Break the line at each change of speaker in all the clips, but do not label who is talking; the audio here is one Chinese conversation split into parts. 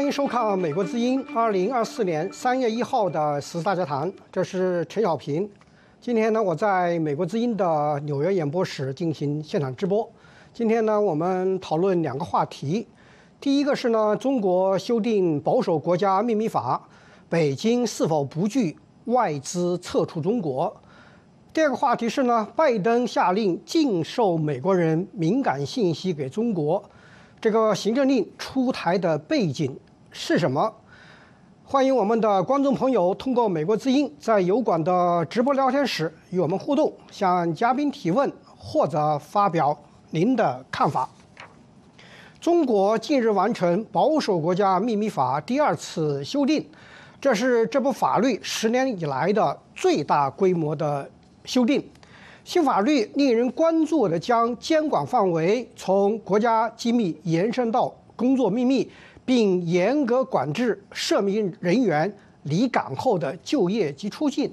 欢迎收看《美国之音》二零二四年三月一号的时事大家谈，这是陈小平。今天呢，我在美国之音的纽约演播室进行现场直播。今天呢，我们讨论两个话题。第一个是呢，中国修订保守国家秘密法，北京是否不惧外资撤出中国？第二个话题是呢，拜登下令禁售美国人敏感信息给中国。这个行政令出台的背景是什么？欢迎我们的观众朋友通过美国之音在油管的直播聊天室与我们互动，向嘉宾提问或者发表您的看法。中国近日完成保守国家秘密法第二次修订，这是这部法律十年以来的最大规模的修订。新法律令人关注的将监管范围从国家机密延伸到工作秘密，并严格管制涉密人员离港后的就业及出境。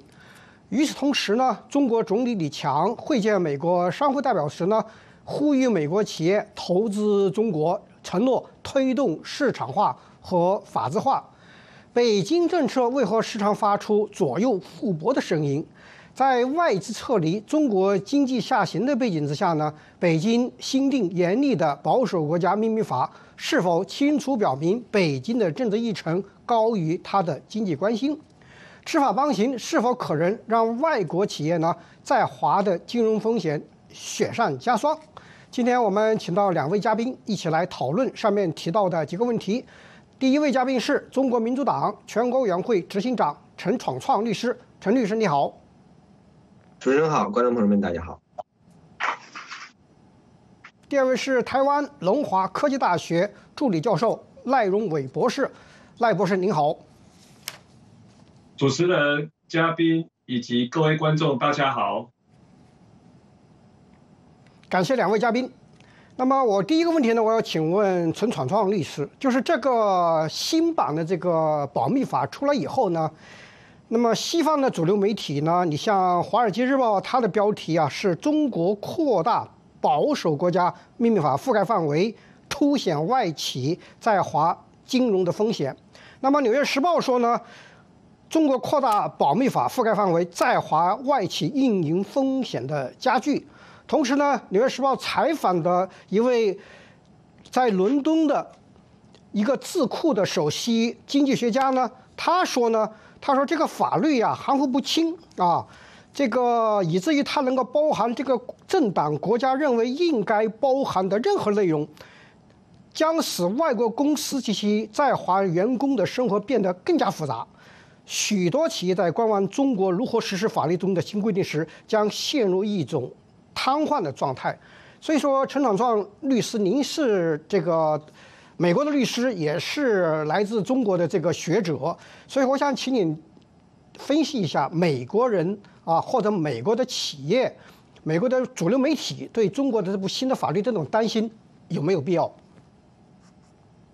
与此同时呢，中国总理李强会见美国商会代表时呢，呼吁美国企业投资中国，承诺推动市场化和法治化。北京政策为何时常发出左右互搏的声音？在外资撤离、中国经济下行的背景之下呢，北京新定严厉的保守国家秘密法，是否清楚表明北京的政治议程高于它的经济关心？吃法帮行是否可能让外国企业呢在华的金融风险雪上加霜？今天我们请到两位嘉宾一起来讨论上面提到的几个问题。第一位嘉宾是中国民主党全国委员会执行长陈闯创律师，陈律师你好。
主持人好，观众朋友们大家好。
第二位是台湾龙华科技大学助理教授赖荣伟博士，赖博士您好。
主持人、嘉宾以及各位观众大家好。
感谢两位嘉宾。那么我第一个问题呢，我要请问陈闯创律师，就是这个新版的这个保密法出来以后呢？那么西方的主流媒体呢？你像《华尔街日报》，它的标题啊是中国扩大保守国家秘密法覆盖范围，凸显外企在华金融的风险。那么《纽约时报》说呢，中国扩大保密法覆盖范围，在华外企运营风险的加剧。同时呢，《纽约时报》采访的一位在伦敦的一个智库的首席经济学家呢，他说呢。他说：“这个法律呀含糊不清啊，这个以至于它能够包含这个政党国家认为应该包含的任何内容，将使外国公司及其在华员工的生活变得更加复杂。许多企业在观望中国如何实施法律中的新规定时，将陷入一种瘫痪的状态。所以说，陈长壮律师，您是这个。”美国的律师也是来自中国的这个学者，所以我想请你分析一下美国人啊，或者美国的企业、美国的主流媒体对中国的这部新的法律这种担心有没有必要？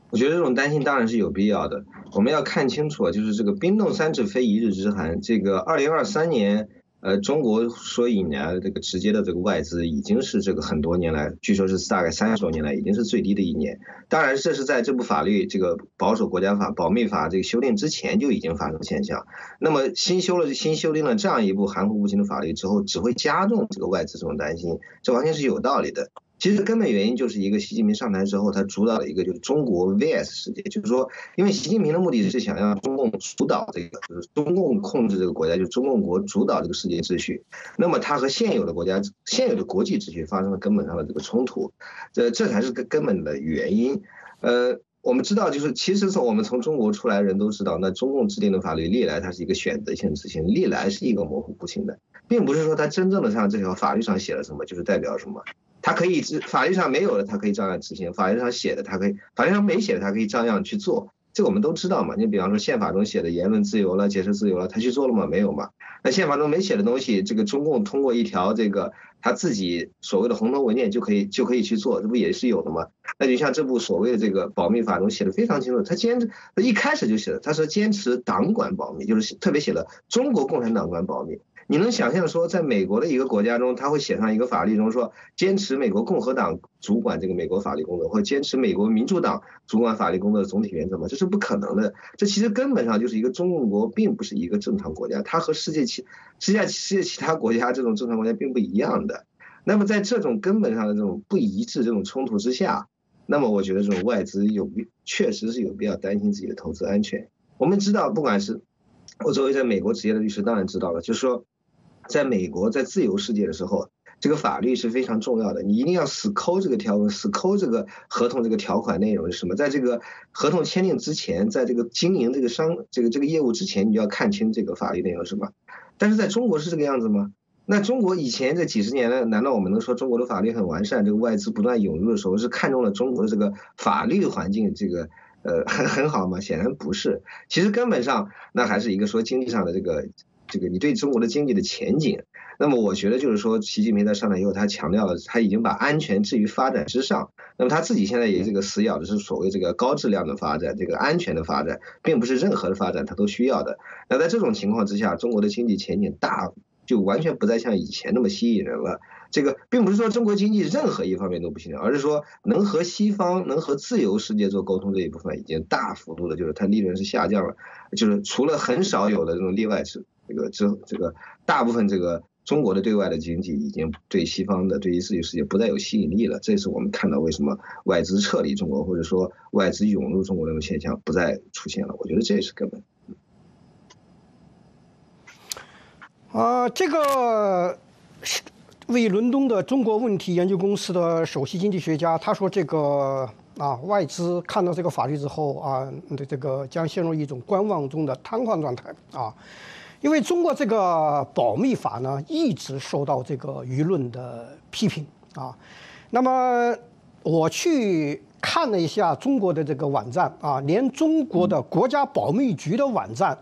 我觉得这种担心当然是有必要的。我们要看清楚，就是这个冰冻三尺非一日之寒。这个二零二三年。呃，中国所引来的这个直接的这个外资，已经是这个很多年来，据说是大概三十多年来，已经是最低的一年。当然，这是在这部法律这个保守国家法保密法这个修订之前就已经发生现象。那么新修了新修订了这样一部含糊不清的法律之后，只会加重这个外资这种担心，这完全是有道理的。其实根本原因就是一个习近平上台之后，他主导了一个就是中国 VS 世界，就是说，因为习近平的目的是想让中共主导这个，就是中共控制这个国家，就中共国主导这个世界秩序。那么他和现有的国家、现有的国际秩序发生了根本上的这个冲突，这这才是根根本的原因。呃，我们知道，就是其实从我们从中国出来人都知道，那中共制定的法律历来它是一个选择性执行，历来是一个模糊不清的，并不是说它真正的像这条法律上写了什么就是代表什么。他可以执法律上没有的，他可以照样执行；法律上写的，他可以法律上没写的，他可以照样去做。这个我们都知道嘛。你比方说宪法中写的言论自由了、解释自由了，他去做了吗？没有嘛。那宪法中没写的东西，这个中共通过一条这个他自己所谓的红头文件就可以就可以去做，这不也是有的吗？那就像这部所谓的这个保密法中写的非常清楚，他坚持一开始就写了，他说坚持党管保密，就是特别写了中国共产党管保密。你能想象说，在美国的一个国家中，他会写上一个法律中说，坚持美国共和党主管这个美国法律工作，或者坚持美国民主党主管法律工作的总体原则吗？这是不可能的。这其实根本上就是一个中国并不是一个正常国家，它和世界其世界世界其他国家这种正常国家并不一样的。那么在这种根本上的这种不一致、这种冲突之下，那么我觉得这种外资有确实是有必要担心自己的投资安全。我们知道，不管是我作为在美国职业的律师，当然知道了，就是说。在美国，在自由世界的时候，这个法律是非常重要的。你一定要死抠这个条文，死抠这个合同这个条款内容是什么？在这个合同签订之前，在这个经营这个商这个这个业务之前，你就要看清这个法律内容是什么。但是在中国是这个样子吗？那中国以前这几十年来，难道我们能说中国的法律很完善？这个外资不断涌入的时候，是看中了中国的这个法律环境这个呃很很好吗？显然不是。其实根本上，那还是一个说经济上的这个。这个你对中国的经济的前景，那么我觉得就是说，习近平在上台以后，他强调了他已经把安全置于发展之上。那么他自己现在也这个死咬的是所谓这个高质量的发展，这个安全的发展，并不是任何的发展他都需要的。那在这种情况之下，中国的经济前景大就完全不再像以前那么吸引人了。这个并不是说中国经济任何一方面都不行，而是说能和西方、能和自由世界做沟通这一部分已经大幅度的，就是它利润是下降了，就是除了很少有的这种例外是。这个之这个大部分这个中国的对外的经济已经对西方的对于自由世界不再有吸引力了，这是我们看到为什么外资撤离中国或者说外资涌入中国这种现象不再出现了。我觉得这是根本。
啊，这个是位于伦敦的中国问题研究公司的首席经济学家，他说这个啊外资看到这个法律之后啊，这个将陷入一种观望中的瘫痪状态啊。因为中国这个保密法呢，一直受到这个舆论的批评啊。那么我去看了一下中国的这个网站啊，连中国的国家保密局的网站，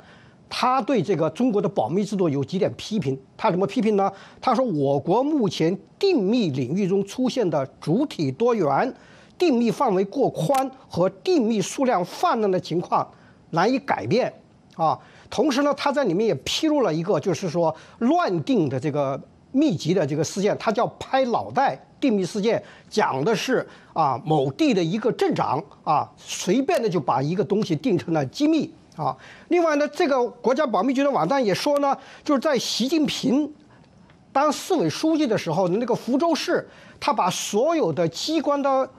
他对这个中国的保密制度有几点批评。他怎么批评呢？他说，我国目前定密领域中出现的主体多元、定密范围过宽和定密数量泛滥的情况难以改变啊。同时呢，他在里面也披露了一个，就是说乱定的这个秘籍的这个事件，他叫拍脑袋定密事件，讲的是啊某地的一个镇长啊，随便的就把一个东西定成了机密啊。另外呢，这个国家保密局的网站也说呢，就是在习近平当市委书记的时候，那个福州市，他把所有的机关的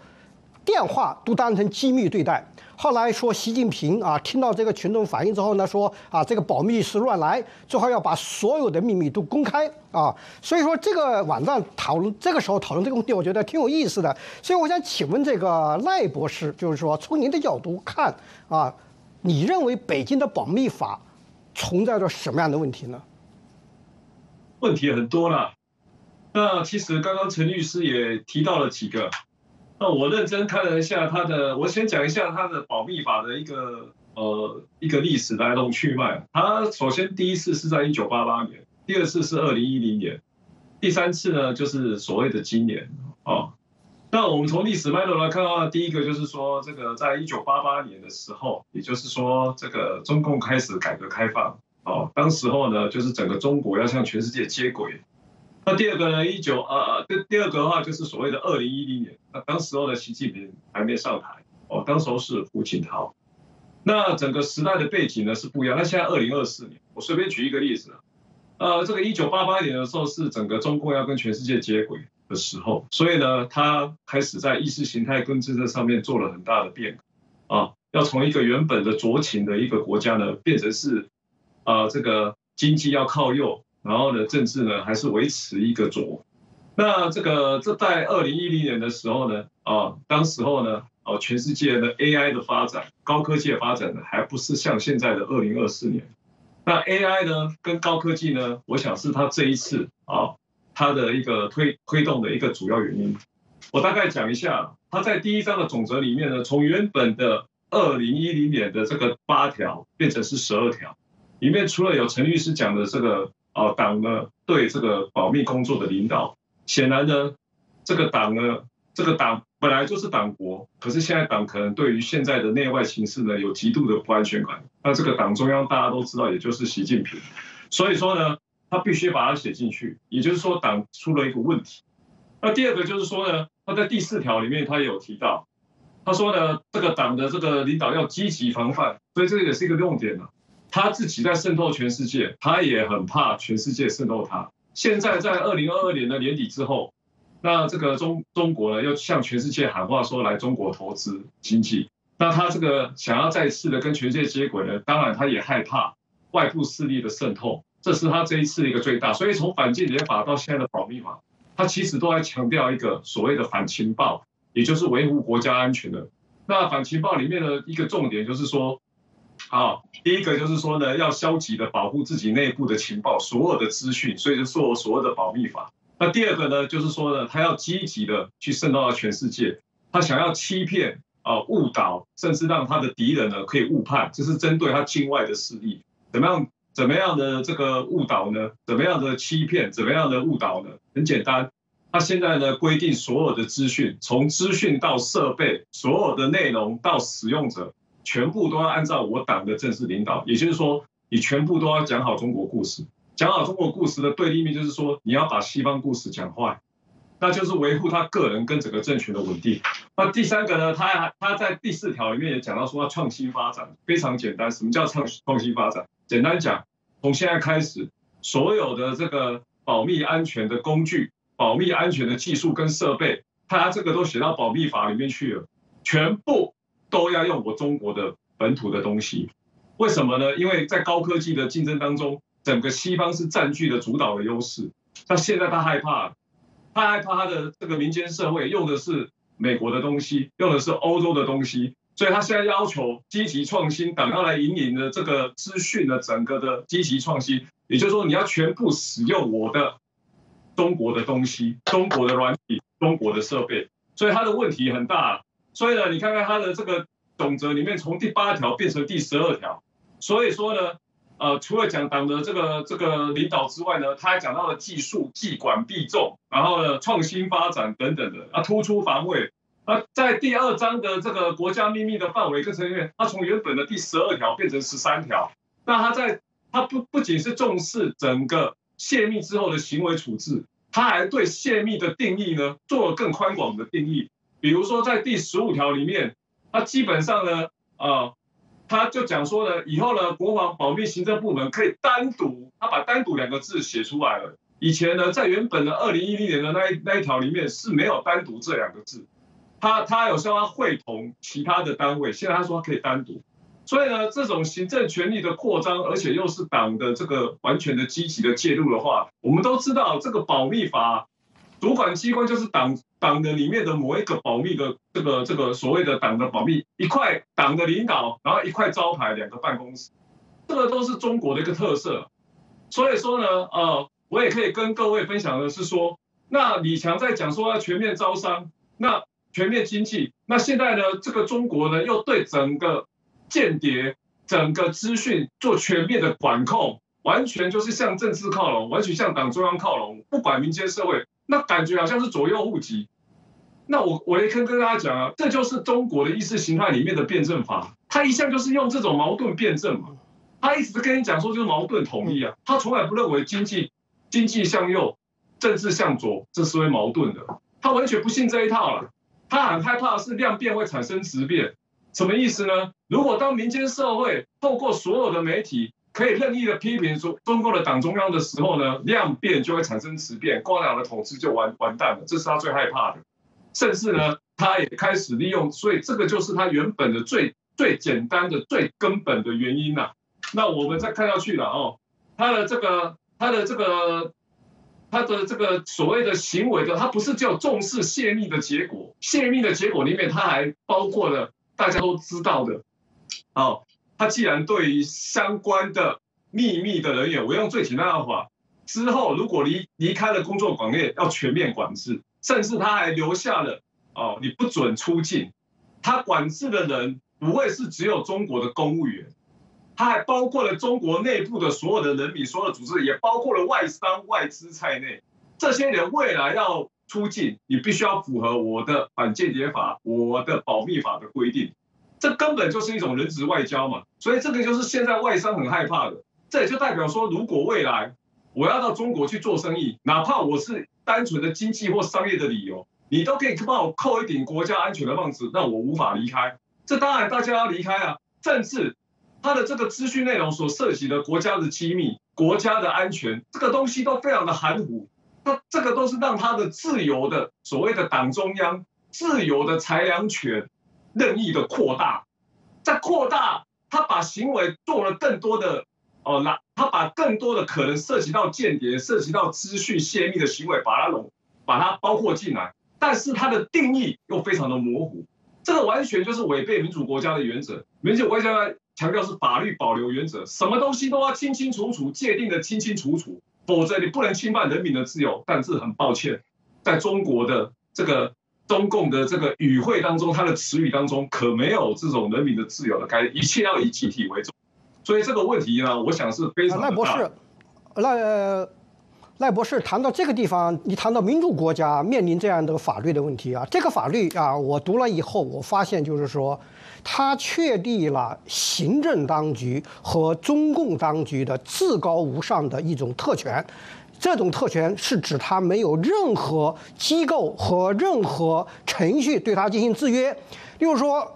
电话都当成机密对待。后来说习近平啊，听到这个群众反映之后呢，说啊，这个保密是乱来，最好要把所有的秘密都公开啊。所以说这个网站讨论这个时候讨论这个问题，我觉得挺有意思的。所以我想请问这个赖博士，就是说从您的角度看啊，你认为北京的保密法存在着什么样的问题呢？
问题很多了。那其实刚刚陈律师也提到了几个。那我认真看了一下他的，我先讲一下他的保密法的一个呃一个历史来龙去脉。他首先第一次是在一九八八年，第二次是二零一零年，第三次呢就是所谓的今年啊。那我们从历史脉络来看的，第一个就是说这个在一九八八年的时候，也就是说这个中共开始改革开放哦，当时候呢就是整个中国要向全世界接轨。那第二个呢？一九呃，第第二个的话就是所谓的二零一零年，那当时候的习近平还没上台哦，当时候是胡锦涛。那整个时代的背景呢是不一样。那现在二零二四年，我随便举一个例子啊，呃，这个一九八八年的时候是整个中共要跟全世界接轨的时候，所以呢，他开始在意识形态跟政策上面做了很大的变革啊，要从一个原本的左倾的一个国家呢，变成是啊这个经济要靠右。然后呢，政治呢还是维持一个左。那这个这在二零一零年的时候呢，啊，当时候呢，哦，全世界的 AI 的发展，高科技的发展呢，还不是像现在的二零二四年。那 AI 呢，跟高科技呢，我想是它这一次啊，它的一个推推动的一个主要原因。我大概讲一下，它在第一章的总则里面呢，从原本的二零一零年的这个八条变成是十二条，里面除了有陈律师讲的这个。哦，党呢对这个保密工作的领导，显然呢，这个党呢，这个党本来就是党国，可是现在党可能对于现在的内外形势呢有极度的不安全感。那这个党中央大家都知道，也就是习近平，所以说呢，他必须把它写进去。也就是说，党出了一个问题。那第二个就是说呢，他在第四条里面他也有提到，他说呢，这个党的这个领导要积极防范，所以这个也是一个重点啊。他自己在渗透全世界，他也很怕全世界渗透他。现在在二零二二年的年底之后，那这个中中国呢，又向全世界喊话说来中国投资经济。那他这个想要再次的跟全世界接轨呢，当然他也害怕外部势力的渗透，这是他这一次的一个最大。所以从反间谍法到现在的保密法。他其实都在强调一个所谓的反情报，也就是维护国家安全的。那反情报里面的一个重点就是说，啊，第一个就是说呢，要消极的保护自己内部的情报，所有的资讯，所以就做所谓的保密法。那第二个呢，就是说呢，他要积极的去渗透到全世界，他想要欺骗啊、误导，甚至让他的敌人呢可以误判，这是针对他境外的势力，怎么样？怎么样的这个误导呢？怎么样的欺骗？怎么样的误导呢？很简单，他现在呢规定所有的资讯，从资讯到设备，所有的内容到使用者，全部都要按照我党的正式领导。也就是说，你全部都要讲好中国故事。讲好中国故事的对立面就是说，你要把西方故事讲坏，那就是维护他个人跟整个政权的稳定。那第三个呢，他他在第四条里面也讲到说要创新发展，非常简单。什么叫创创新发展？简单讲，从现在开始，所有的这个保密安全的工具、保密安全的技术跟设备，他这个都写到保密法里面去了，全部都要用我中国的本土的东西。为什么呢？因为在高科技的竞争当中，整个西方是占据了主导的优势。那现在他害怕，他害怕他的这个民间社会用的是美国的东西，用的是欧洲的东西。所以他现在要求积极创新，党要来引领的这个资讯的整个的积极创新，也就是说你要全部使用我的中国的东西、中国的软体、中国的设备，所以他的问题很大。所以呢，你看看他的这个总则里面，从第八条变成第十二条，所以说呢，呃，除了讲党的这个这个领导之外呢，他还讲到了技术、既管必重，然后呢，创新发展等等的，啊，突出防卫。那在第二章的这个国家秘密的范围跟成员，他从原本的第十二条变成十三条。那他在他不不仅是重视整个泄密之后的行为处置，他还对泄密的定义呢做了更宽广的定义。比如说在第十五条里面，它基本上呢，呃，他就讲说呢，以后呢，国防保密行政部门可以单独，他把单独两个字写出来了。以前呢，在原本的二零一零年的那一那一条里面是没有单独这两个字。他他有时候他会同其他的单位，现在他说他可以单独，所以呢，这种行政权力的扩张，而且又是党的这个完全的积极的介入的话，我们都知道这个保密法主管机关就是党党的里面的某一个保密的这个这个所谓的党的保密一块党的领导，然后一块招牌两个办公室，这个都是中国的一个特色。所以说呢，呃，我也可以跟各位分享的是说，那李强在讲说要全面招商，那。全面经济，那现在呢？这个中国呢，又对整个间谍、整个资讯做全面的管控，完全就是向政治靠拢，完全向党中央靠拢，不管民间社会，那感觉好像是左右互击。那我我也可以跟大家讲啊，这就是中国的意识形态里面的辩证法，他一向就是用这种矛盾辩证嘛。他一直跟你讲说就是矛盾统一啊，他从来不认为经济经济向右，政治向左，这是为矛盾的，他完全不信这一套了。他很害怕的是量变会产生质变，什么意思呢？如果当民间社会透过所有的媒体可以任意的批评说中共的党中央的时候呢，量变就会产生质变，共产党的统治就完完蛋了，这是他最害怕的。甚至呢，他也开始利用，所以这个就是他原本的最最简单的、最根本的原因呐。那我们再看下去了哦，他的这个，他的这个。他的这个所谓的行为的，他不是叫重视泄密的结果，泄密的结果里面，他还包括了大家都知道的，哦，他既然对于相关的秘密的人员，我用最简单的话，之后如果离离开了工作岗位，要全面管制，甚至他还留下了哦，你不准出境，他管制的人不会是只有中国的公务员。他还包括了中国内部的所有的人民、所有的组织，也包括了外商、外资在内。这些人未来要出境，你必须要符合我的反间谍法、我的保密法的规定。这根本就是一种人质外交嘛。所以这个就是现在外商很害怕的。这也就代表说，如果未来我要到中国去做生意，哪怕我是单纯的经济或商业的理由，你都可以帮我扣一顶国家安全的帽子，让我无法离开。这当然大家要离开啊，甚至他的这个资讯内容所涉及的国家的机密、国家的安全，这个东西都非常的含糊。那这个都是让他的自由的所谓的党中央自由的裁量权任意的扩大，在扩大，他把行为做了更多的哦，那他把更多的可能涉及到间谍、涉及到资讯泄密的行为，把它拢把它包括进来，但是它的定义又非常的模糊，这个完全就是违背民主国家的原则。民主国家强调是法律保留原则，什么东西都要清清楚楚界定的清清楚楚。否则你不能侵犯人民的自由。但是很抱歉，在中国的这个中共的这个语汇当中，它的词语当中可没有这种人民的自由的概念，一切要以集体为重。所以这个问题呢，我想是非常
赖博士，赖赖博士谈到这个地方，你谈到民主国家面临这样的法律的问题啊，这个法律啊，我读了以后，我发现就是说。它确立了行政当局和中共当局的至高无上的一种特权，这种特权是指它没有任何机构和任何程序对它进行制约。例如说，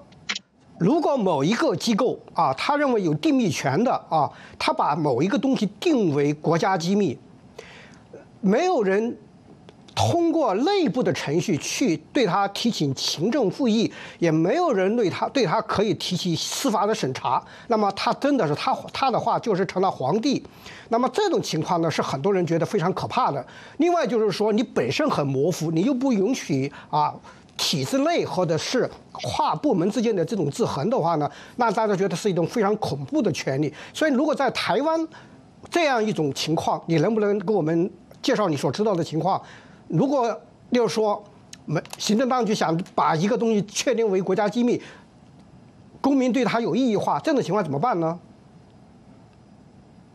如果某一个机构啊，他认为有定密权的啊，他把某一个东西定为国家机密，没有人。通过内部的程序去对他提起行政复议，也没有人对他对他可以提起司法的审查。那么他真的是他他的话就是成了皇帝。那么这种情况呢，是很多人觉得非常可怕的。另外就是说，你本身很模糊，你又不允许啊体制内或者是跨部门之间的这种制衡的话呢，那大家觉得是一种非常恐怖的权利。所以，如果在台湾这样一种情况，你能不能给我们介绍你所知道的情况？如果就是说，没行政当局想把一个东西确定为国家机密，公民对它有异议化，这种情况怎么办呢？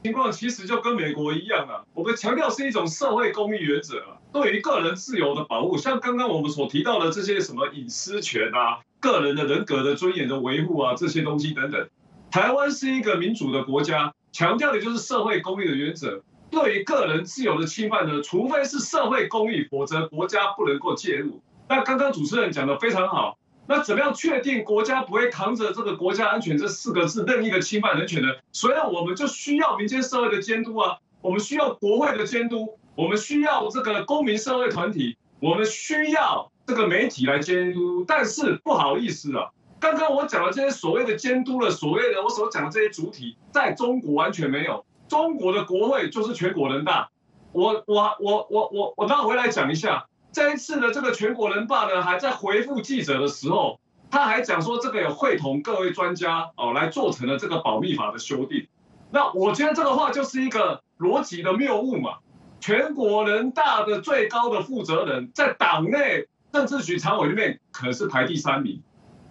情况其实就跟美国一样啊，我们强调是一种社会公益原则啊，对于个人自由的保护，像刚刚我们所提到的这些什么隐私权啊、个人的人格的尊严的维护啊，这些东西等等，台湾是一个民主的国家，强调的就是社会公益的原则。对于个人自由的侵犯呢，除非是社会公益，否则国家不能够介入。那刚刚主持人讲的非常好，那怎么样确定国家不会扛着这个国家安全这四个字任意的侵犯人权呢？所以我们就需要民间社会的监督啊，我们需要国会的监督，我们需要这个公民社会团体，我们需要这个媒体来监督。但是不好意思啊，刚刚我讲的这些所谓的监督的所谓的我所讲的这些主体，在中国完全没有。中国的国会就是全国人大，我我我我我我倒回来讲一下，这一次的这个全国人大呢，还在回复记者的时候，他还讲说这个有会同各位专家哦来做成了这个保密法的修订，那我觉得这个话就是一个逻辑的谬误嘛。全国人大的最高的负责人在党内政治局常委里面可是排第三名。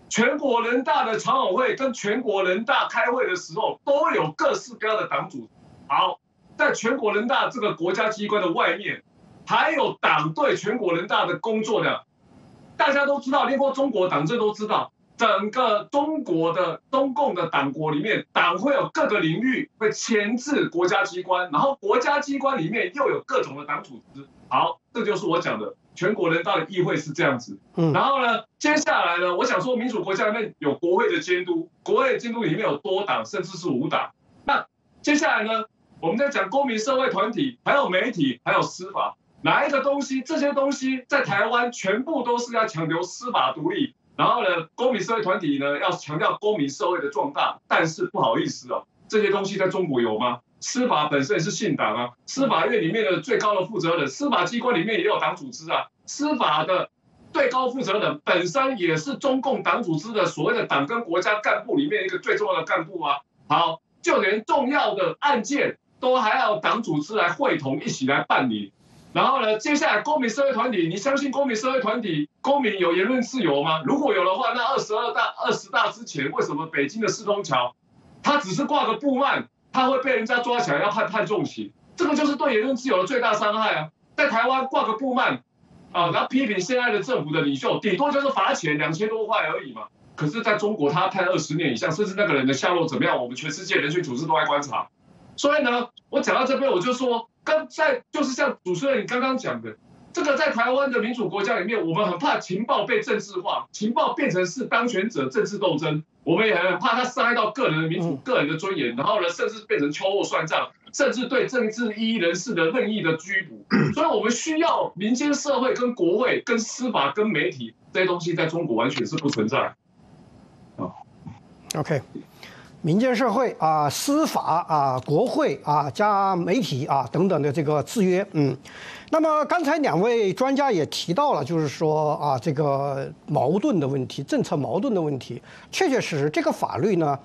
全国人大的常委会跟全国人大开会的时候，都有各式各样的党组。好，在全国人大这个国家机关的外面，还有党对全国人大的工作量。大家都知道，连过中国党政都知道，整个中国的中共的党国里面，党会有各个领域会牵制国家机关，然后国家机关里面又有各种的党组织。好，这就是我讲的全国人大的议会是这样子。嗯，然后呢，接下来呢，我想说，民主国家里面有国会的监督，国会的监督里面有多党，甚至是无党。那接下来呢？我们在讲公民社会团体，还有媒体，还有司法，哪一个东西？这些东西在台湾全部都是要强调司法独立，然后呢，公民社会团体呢要强调公民社会的壮大。但是不好意思哦，这些东西在中国有吗？司法本身是信党啊，司法院里面的最高的负责人，司法机关里面也有党组织啊，司法的最高负责人本身也是中共党组织的所谓的党跟国家干部里面一个最重要的干部啊。好，就连重要的案件。都还要党组织来会同一起来办理，然后呢，接下来公民社会团体，你相信公民社会团体公民有言论自由吗？如果有的话，那二十二大二十大之前，为什么北京的四通桥，他只是挂个布幔，他会被人家抓起来要判判重刑？这个就是对言论自由的最大伤害啊！在台湾挂个布幔，啊，然后批评现在的政府的领袖，顶多就是罚钱两千多块而已嘛。可是，在中国他判二十年以上，甚至那个人的下落怎么样，我们全世界人权组织都在观察。所以呢，我讲到这边，我就说，刚在就是像主持人你刚刚讲的，这个在台湾的民主国家里面，我们很怕情报被政治化，情报变成是当权者政治斗争，我们也很怕它伤害到个人的民主、个人的尊严，然后呢，甚至变成秋后算账，甚至对政治异议人士的任意的拘捕。所以我们需要民间社会、跟国会、跟司法、跟媒体这些东西，在中国完全是不存在。
啊，OK。民间社会啊，司法啊，国会啊，加媒体啊等等的这个制约，嗯，那么刚才两位专家也提到了，就是说啊，这个矛盾的问题，政策矛盾的问题，确确实实，这个法律呢，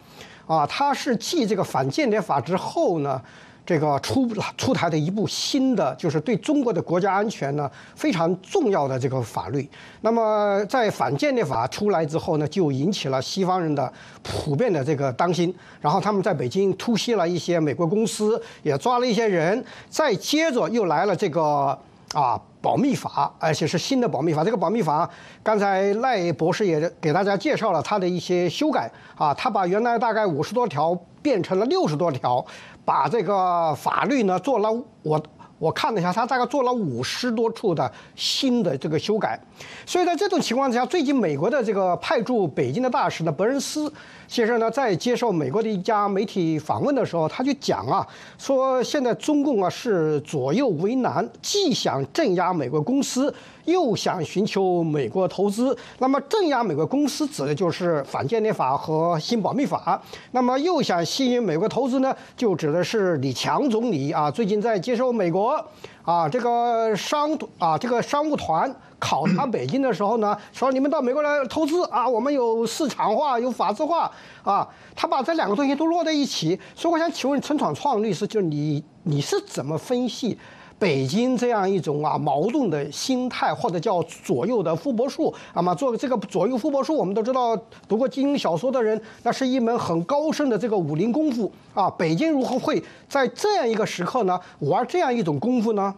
啊，它是继这个反间谍法之后呢。这个出出台的一部新的，就是对中国的国家安全呢非常重要的这个法律。那么在反间谍法出来之后呢，就引起了西方人的普遍的这个担心。然后他们在北京突袭了一些美国公司，也抓了一些人。再接着又来了这个啊保密法，而且是新的保密法。这个保密法，刚才赖博士也给大家介绍了它的一些修改啊，他把原来大概五十多条变成了六十多条。把这个法律呢做了，我我看了一下，他大概做了五十多处的新的这个修改，所以在这种情况之下，最近美国的这个派驻北京的大使呢，伯恩斯。先生呢，在接受美国的一家媒体访问的时候，他就讲啊，说现在中共啊是左右为难，既想镇压美国公司，又想寻求美国投资。那么镇压美国公司指的就是反间谍法和新保密法，那么又想吸引美国投资呢，就指的是李强总理啊，最近在接受美国。啊，这个商啊，这个商务团考察北京的时候呢，说你们到美国来投资啊，我们有市场化，有法治化啊，他把这两个东西都落在一起。所以我想请问陈闯创律师，就是你你是怎么分析北京这样一种啊矛盾的心态，或者叫左右的富伯术？啊嘛做这个左右富伯术，我们都知道，读过金庸小说的人，那是一门很高深的这个武林功夫啊。北京如何会在这样一个时刻呢，玩这样一种功夫呢？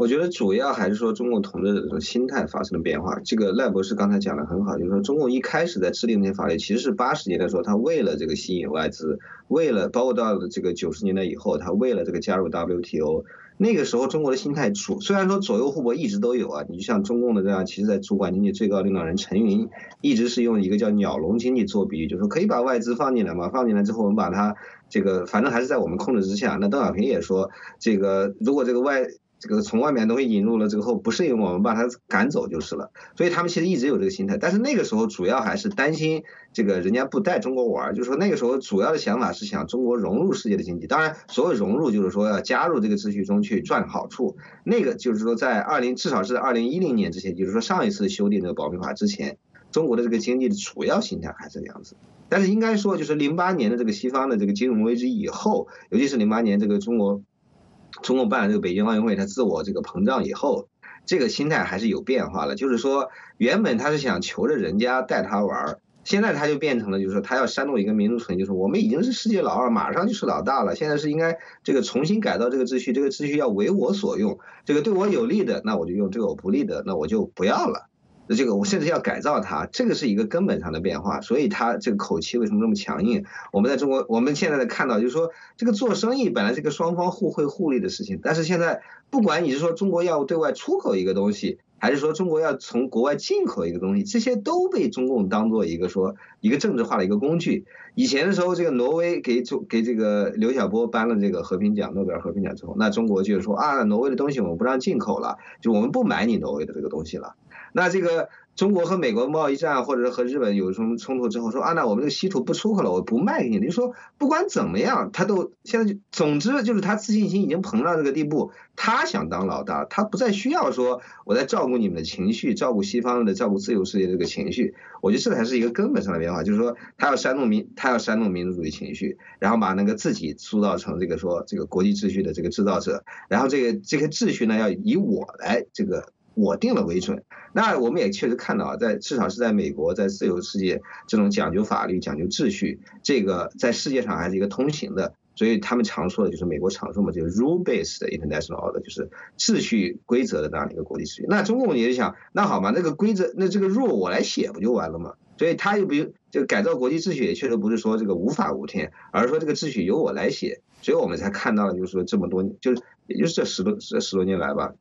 我觉得主要还是说中共同志的这种心态发生了变化。这个赖博士刚才讲的很好，就是说中共一开始在制定那些法律，其实是八十年代时候，他为了这个吸引外资，为了包括到了这个九十年代以后，他为了这个加入 WTO，那个时候中国的心态主虽然说左右互搏一直都有啊，你就像中共的这样，其实在主管经济最高领导人陈云一直是用一个叫鸟笼经济做比喻，就是说可以把外资放进来嘛，放进来之后我们把它这个反正还是在我们控制之下。那邓小平也说，这个如果这个外这个从外面东西引入了之后不适应，我们把它赶走就是了。所以他们其实一直有这个心态，但是那个时候主要还是担心这个人家不带中国玩，就是说那个时候主要的想法是想中国融入世界的经济。当然，所谓融入就是说要加入这个秩序中去赚好处。那个就是说在二零至少是二零一零年之前，就是说上一次修订这个保密法之前，中国的这个经济的主要心态还是这样子。但是应该说，就是零八年的这个西方的这个金融危机以后，尤其是零八年这个中国。中共办了这个北京奥运会，他自我这个膨胀以后，这个心态还是有变化了。就是说，原本他是想求着人家带他玩儿，现在他就变成了，就是说他要煽动一个民族主义，就是我们已经是世界老二，马上就是老大了。现在是应该这个重新改造这个秩序，这个秩序要为我所用，这个对我有利的，那我就用；对我不利的，那我就不要了。这个我甚至要改造它，这个是一个根本上的变化，所以他这个口气为什么这么强硬？我们在中国，我们现在在看到，就是说这个做生意本来是个双方互惠互利的事情，但是现在不管你是说中国要对外出口一个东西，还是说中国要从国外进口一个东西，这些都被中共当做一个说一个政治化的一个工具。以前的时候，这个挪威给中给这个刘晓波颁了这个和平奖，诺贝尔和平奖之后，那中国就是说啊，挪威的东西我们不让进口了，就我们不买你挪威的这个东西了。那这个中国和美国贸易战，或者和日本有什么冲突之后，说啊，那我们这个稀土不出口了，我不卖给你。你说不管怎么样，他都现在就，总之就是他自信心已经膨胀这个地步，他想当老大，他不再需要说我在照顾你们的情绪，照顾西方的，照顾自由世界这个情绪。我觉得这才是一个根本上的变化，就是说他要煽动民，他要煽动民族主义情绪，然后把那个自己塑造成这个说这个国际秩序的这个制造者，然后这个这个秩序呢要以我来这个。我定了为准，那我们也确实看到，在至少是在美国，在自由世界这种讲究法律、讲究秩序，这个在世界上还是一个通行的。所以他们常说的就是美国常说嘛，就是 rule-based international order，就是秩序规则的这样的一个国际秩序。那中共也是想，那好嘛，那个规则，那这个 rule 我来写不就完了吗？所以他又不，这个改造国际秩序也确实不是说这个无法无天，而是说这个秩序由我来写，所以我们才看到了就是说这么多，就是也就是这十多这十多年来吧，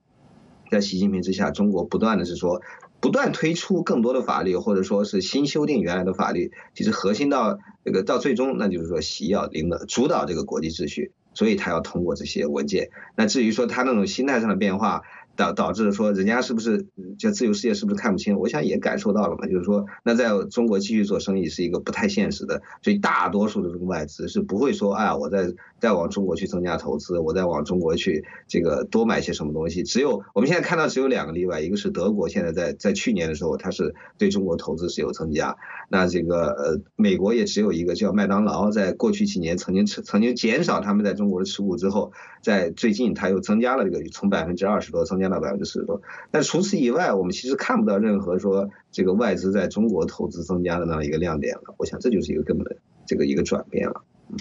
在习近平之下，中国不断的是说。不断推出更多的法律，或者说是新修订原来的法律，其实核心到这个到最终，那就是说习要领导主导这个国际秩序，所以他要通过这些文件。那至于说他那种心态上的变化。导导致说人家是不是叫自由世界是不是看不清？我想也感受到了嘛，就是说那在中国继续做生意是一个不太现实的，所以大多数的这个外资是不会说哎，我在再往中国去增加投资，我再往中国去这个多买些什么东西。只有我们现在看到只有两个例外，一个是德国现在在在去年的时候它是对中国投资是有增加，那这个呃美国也只有一个叫麦当劳，在过去几年曾经曾经减少他们在中国的持股之后，在最近它又增加了这个从百分之二十多增加。到百分之四十多，但除此以外，我们其实看不到任何说这个外资在中国投资增加的那样一个亮点了。我想这就是一个根本的这个一个转变了。嗯，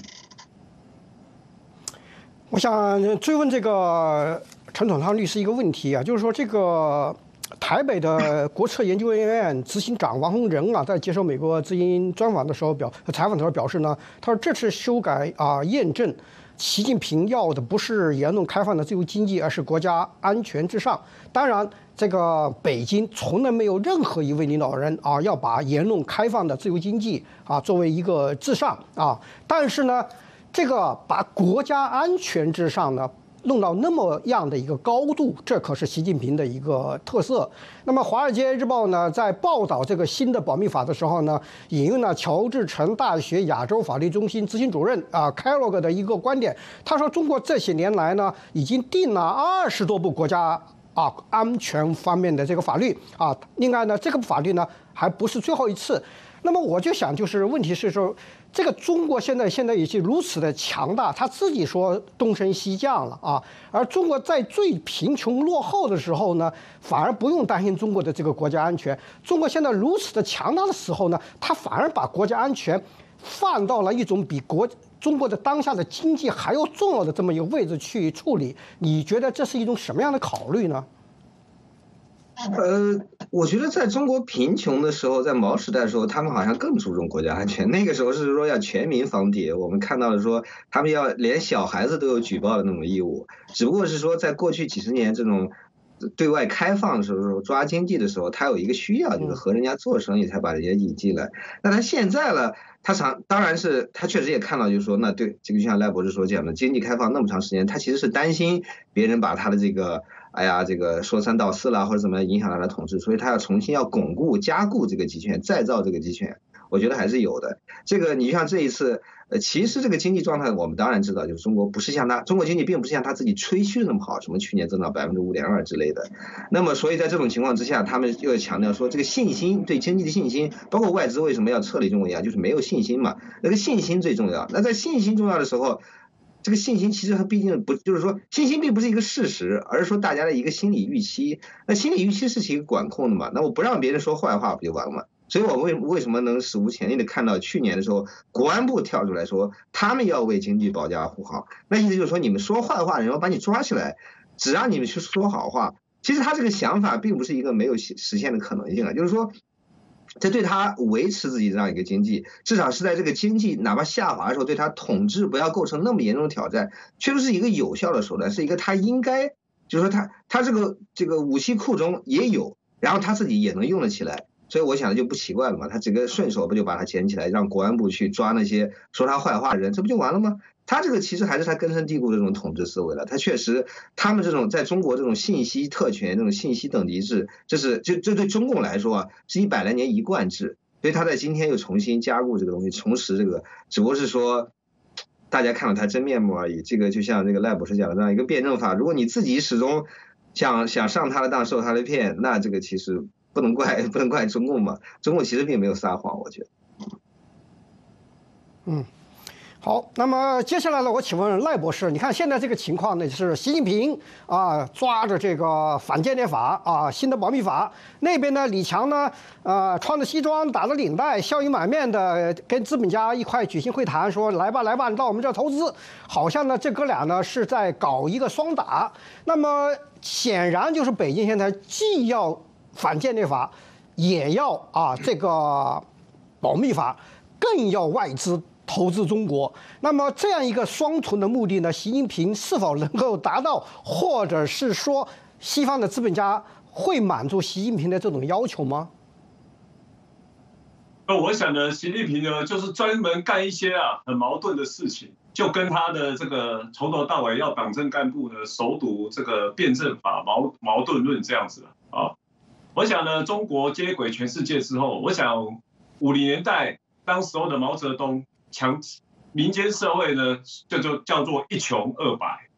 我想追问这个陈统昌律师一个问题啊，就是说这个台北的国策研究院执行长王洪仁啊，在接受美国之音专访的时候表采访的时候表示呢，他说这次修改啊验证。习近平要的不是言论开放的自由经济，而是国家安全至上。当然，这个北京从来没有任何一位领导人啊要把言论开放的自由经济啊作为一个至上啊。但是呢，这个把国家安全至上呢。弄到那么样的一个高度，这可是习近平的一个特色。那么，《华尔街日报》呢，在报道这个新的保密法的时候呢，引用了乔治城大学亚洲法律中心执行主任啊 Kellogg 的一个观点。他说，中国这些年来呢，已经定了二十多部国家啊安全方面的这个法律啊。另外呢，这个法律呢，还不是最后一次。那么我就想，就是问题是说。这个中国现在现在已经如此的强大，他自己说东升西降了啊。而中国在最贫穷落后的时候呢，反而不用担心中国的这个国家安全。中国现在如此的强大的时候呢，他反而把国家安全放到了一种比国中国的当下的经济还要重要的这么一个位置去处理。你觉得这是一种什么样的考虑呢？
呃，我觉得在中国贫穷的时候，在毛时代的时候，他们好像更注重国家安全。那个时候是说要全民防谍，我们看到了说他们要连小孩子都有举报的那种义务。只不过是说在过去几十年这种对外开放的时候，抓经济的时候，他有一个需要，就是和人家做生意才把人家引进来。那他现在了，他常当然是他确实也看到，就是说那对这个就像赖博士所讲的，经济开放那么长时间，他其实是担心别人把他的这个。哎呀，这个说三道四了，或者怎么样影响他的统治，所以他要重新要巩固、加固这个集权，再造这个集权，我觉得还是有的。这个你像这一次，呃，其实这个经济状态，我们当然知道，就是中国不是像他，中国经济并不是像他自己吹嘘的那么好，什么去年增长百分之五点二之类的。那么，所以在这种情况之下，他们又要强调说，这个信心对经济的信心，包括外资为什么要撤离中国一样，就是没有信心嘛。那个信心最重要。那在信心重要的时候。这个信心其实它毕竟不，就是说信心并不是一个事实，而是说大家的一个心理预期。那心理预期是一个管控的嘛？那我不让别人说坏话不就完了吗？所以我为为什么能史无前例的看到去年的时候，国安部跳出来说他们要为经济保驾护航，那意思就是说你们说坏话，然后把你抓起来，只让你们去说好话。其实他这个想法并不是一个没有实现的可能性啊，就是说。这对他维持自己这样一个经济，至少是在这个经济哪怕下滑的时候，对他统治不要构成那么严重的挑战，确实是一个有效的手段，是一个他应该，就是说他他这个这个武器库中也有，然后他自己也能用得起来，所以我想就不奇怪了嘛，他整个顺手不就把它捡起来，让国安部去抓那些说他坏话的人，这不就完了吗？他这个其实还是他根深蒂固的这种统治思维了。他确实，他们这种在中国这种信息特权、这种信息等级制，这是这这对中共来说啊，是一百来年一贯制。所以他在今天又重新加固这个东西，重拾这个，只不过是说，大家看到他真面目而已。这个就像那个赖博士讲的那样一个辩证法，如果你自己始终想想上他的当、受他的骗，那这个其实不能怪不能怪中共嘛。中共其实并没有撒谎，我觉得。
嗯。好，那么接下来呢？我请问赖博士，你看现在这个情况呢，就是习近平啊抓着这个反间谍法啊，新的保密法，那边呢，李强呢，呃，穿着西装，打着领带，笑意满面的跟资本家一块举行会谈，说来吧来吧，你到我们这投资，好像呢这哥俩呢是在搞一个双打。那么显然就是北京现在既要反间谍法，也要啊这个。保密法更要外资投资中国。那么这样一个双重的目的呢？习近平是否能够达到，或者是说西方的资本家会满足习近平的这种要求吗？
那我想呢，习近平呢就是专门干一些啊很矛盾的事情，就跟他的这个从头到尾要党政干部呢熟读这个辩证法矛矛盾论这样子啊。我想呢，中国接轨全世界之后，我想五零年代当时候的毛泽东强民间社会呢，就就叫做一穷二白。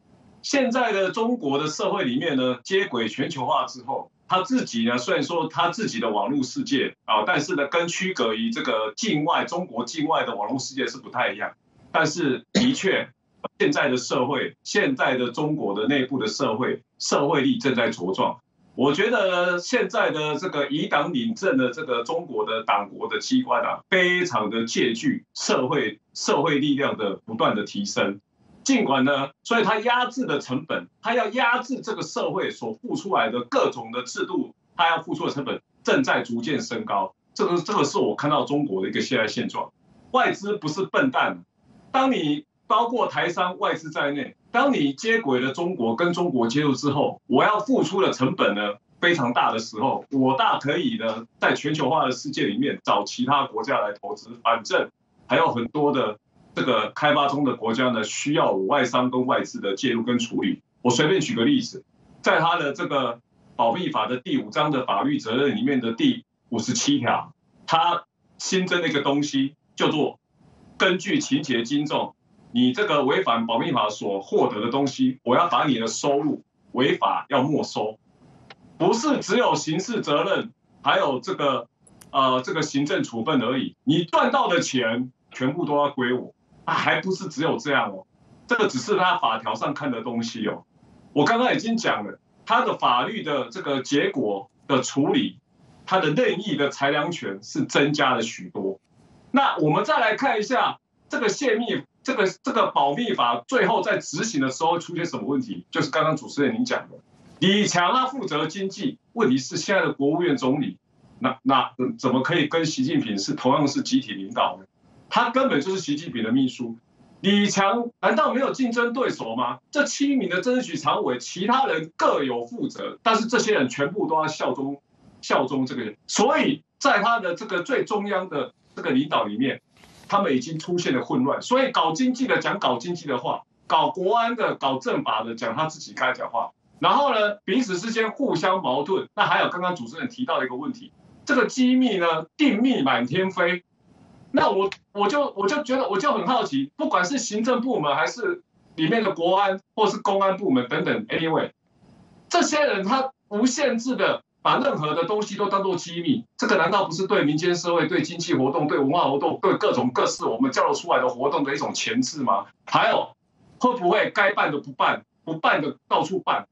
现在的中国的社会里面呢，接轨全球化之后。他自己呢，虽然说他自己的网络世界啊，但是呢，跟区隔于这个境外中国境外的网络世界是不太一样。但是的确，现在的社会，现在的中国的内部的社会，社会力正在茁壮。我觉得现在的这个以党领政的这个中国的党国的机关啊，非常的借据社会社会力量的不断的提升。尽管呢，所以它压制的成本，它要压制这个社会所付出来的各种的制度，它要付出的成本正在逐渐升高。这个这个是我看到中国的一个现在现状。外资不是笨蛋，当你包括台商外资在内，当你接轨了中国跟中国接入之后，我要付出的成本呢非常大的时候，我大可以呢在全球化的世界里面找其他国家来投资，反正还有很多的。这个开发中的国家呢，需要我外商跟外资的介入跟处理。我随便举个例子，在他的这个保密法的第五章的法律责任里面的第五十七条，他新增了一个东西，叫做根据情节轻重，你这个违反保密法所获得的东西，我要把你的收入违法要没收，不是只有刑事责任，还有这个呃这个行政处分而已，你赚到的钱全部都要归我。还不是只有这样哦，这个只是他法条上看的东西哦。我刚刚已经讲了，他的法律的这个结果的处理，他的任意的裁量权是增加了许多。那我们再来看一下这个泄密，这个这个保密法最后在执行的时候出现什么问题？就是刚刚主持人您讲的，李强他负责经济，问题是现在的国务院总理，那那怎么可以跟习近平是同样是集体领导呢？他根本就是习近平的秘书，李强难道没有竞争对手吗？这七名的政治局常委，其他人各有负责，但是这些人全部都要效忠效忠这个人，所以在他的这个最中央的这个领导里面，他们已经出现了混乱。所以搞经济的讲搞经济的话，搞国安的、搞政法的讲他自己该讲话，然后呢彼此之间互相矛盾。那还有刚刚主持人提到的一个问题，这个机密呢定密满天飞。那我我就我就觉得我就很好奇，不管是行政部门还是里面的国安或是公安部门等等，anyway，这些人他无限制的把任何的东西都当做机密，这个难道不是对民间社会、对经济活动、对文化活动、对各种各式我们交流出来的活动的一种钳制吗？还有会不会该办的不办，不办的到处办，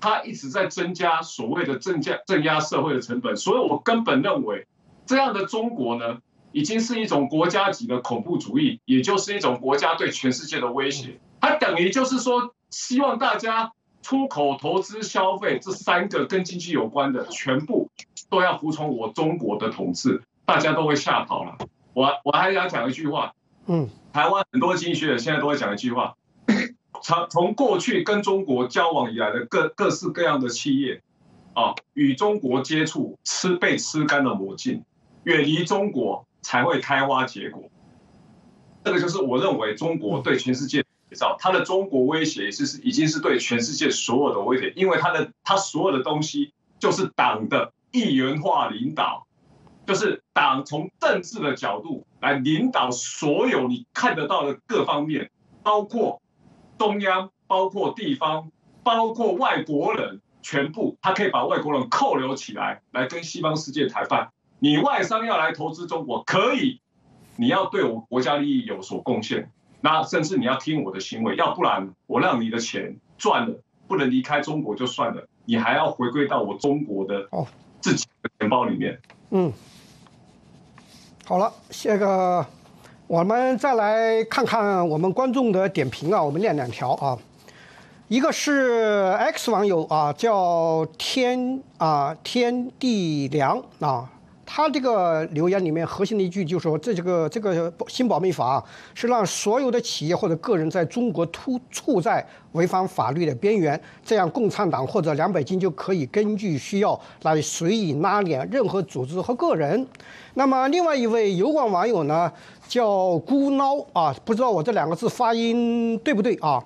他一直在增加所谓的镇压镇压社会的成本，所以我根本认为这样的中国呢？已经是一种国家级的恐怖主义，也就是一种国家对全世界的威胁。它等于就是说，希望大家出口、投资、消费这三个跟经济有关的，全部都要服从我中国的统治，大家都会吓跑了。我我还想讲一句话，嗯，台湾很多经济学者现在都会讲一句话：从从过去跟中国交往以来的各各式各样的企业，啊，与中国接触吃被吃干的魔镜，远离中国。才会开花结果，这个就是我认为中国对全世界他，的中国威胁是是已经是对全世界所有的威胁，因为它的它所有的东西就是党的一元化领导，就是党从政治的角度来领导所有你看得到的各方面，包括中央，包括地方，包括外国人，全部他可以把外国人扣留起来，来跟西方世界谈判。你外商要来投资中国可以，你要对我国家利益有所贡献，那甚至你要听我的行为，要不然我让你的钱赚了不能离开中国就算了，你还要回归到我中国的哦自己的钱包里面。嗯，
好了，这个我们再来看看我们观众的点评啊，我们念两条啊，一个是 X 网友啊，叫天啊天地良啊。他这个留言里面核心的一句就是说，这这个这个新保密法是让所有的企业或者个人在中国突处在违反法律的边缘，这样共产党或者两百斤就可以根据需要来随意拉链任何组织和个人。那么另外一位油管网友呢，叫孤孬啊，不知道我这两个字发音对不对啊？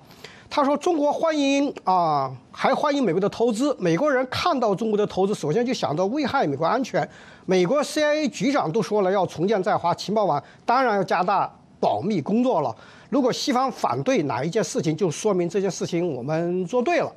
他说：“中国欢迎啊，还欢迎美国的投资。美国人看到中国的投资，首先就想到危害美国安全。美国 CIA 局长都说了要重建在华情报网，当然要加大保密工作了。如果西方反对哪一件事情，就说明这件事情我们做对了。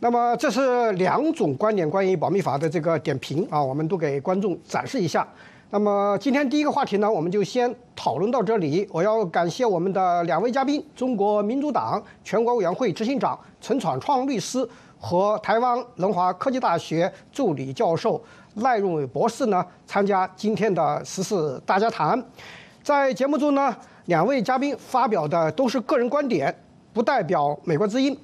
那么这是两种观点关于保密法的这个点评啊，我们都给观众展示一下。”那么今天第一个话题呢，我们就先讨论到这里。我要感谢我们的两位嘉宾：中国民主党全国委员会执行长陈闯创律师和台湾龙华科技大学助理教授赖荣伟博士呢，参加今天的时事大家谈。在节目中呢，两位嘉宾发表的都是个人观点，不代表美国之音。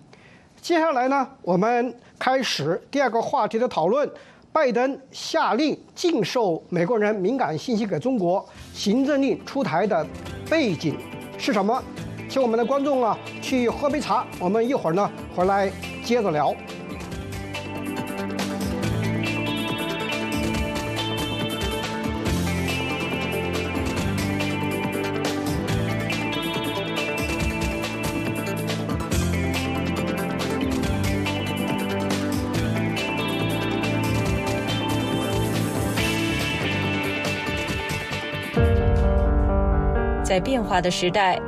接下来呢，我们开始第二个话题的讨论。拜登下令禁售美国人敏感信息给中国，行政令出台的背景是什么？请我们的观众啊去喝杯茶，我们一会儿呢回来接着聊。
在变化的时代，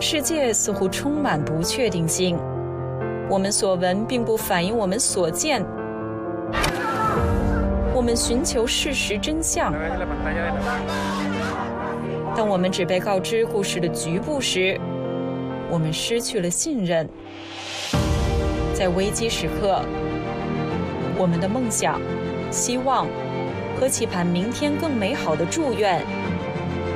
世界似乎充满不确定性。我们所闻并不反映我们所见。我们寻求事实真相。当我们只被告知故事的局部时，我们失去了信任。在危机时刻，我们的梦想、希望和期盼明天更美好的祝愿。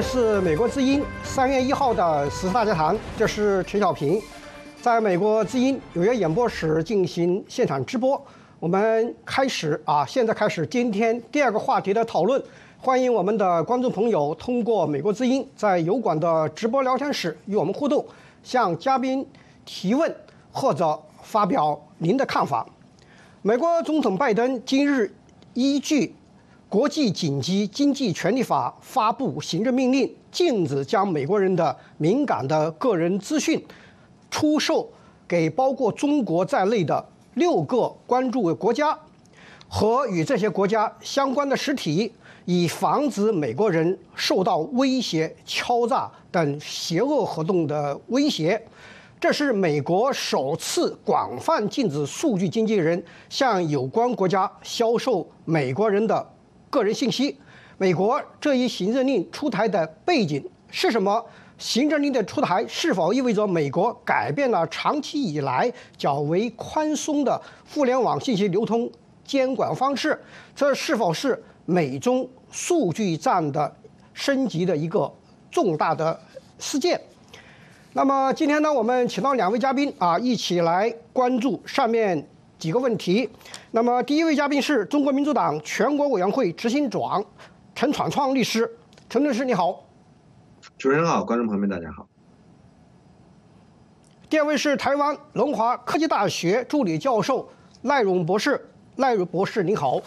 是美国之音三月一号的时事大家谈，这是陈小平，在美国之音纽约演播室进行现场直播。我们开始啊，现在开始今天第二个话题的讨论。欢迎我们的观众朋友通过美国之音在油管的直播聊天室与我们互动，向嘉宾提问或者发表您的看法。美国总统拜登今日依据。国际紧急经济权利法发布行政命令，禁止将美国人的敏感的个人资讯出售给包括中国在内的六个关注国家和与这些国家相关的实体，以防止美国人受到威胁、敲诈等邪恶活动的威胁。这是美国首次广泛禁止数据经纪人向有关国家销售美国人的。个人信息，美国这一行政令出台的背景是什么？行政令的出台是否意味着美国改变了长期以来较为宽松的互联网信息流通监管方式？这是否是美中数据战的升级的一个重大的事件？那么今天呢，我们请到两位嘉宾啊，一起来关注上面。几个问题，那么第一位嘉宾是中国民主党全国委员会执行长陈闯创律师，陈律师你好。
主持人好，观众朋友们大家好。
第二位是台湾龙华科技大学助理教授赖荣博士，赖荣博士您好。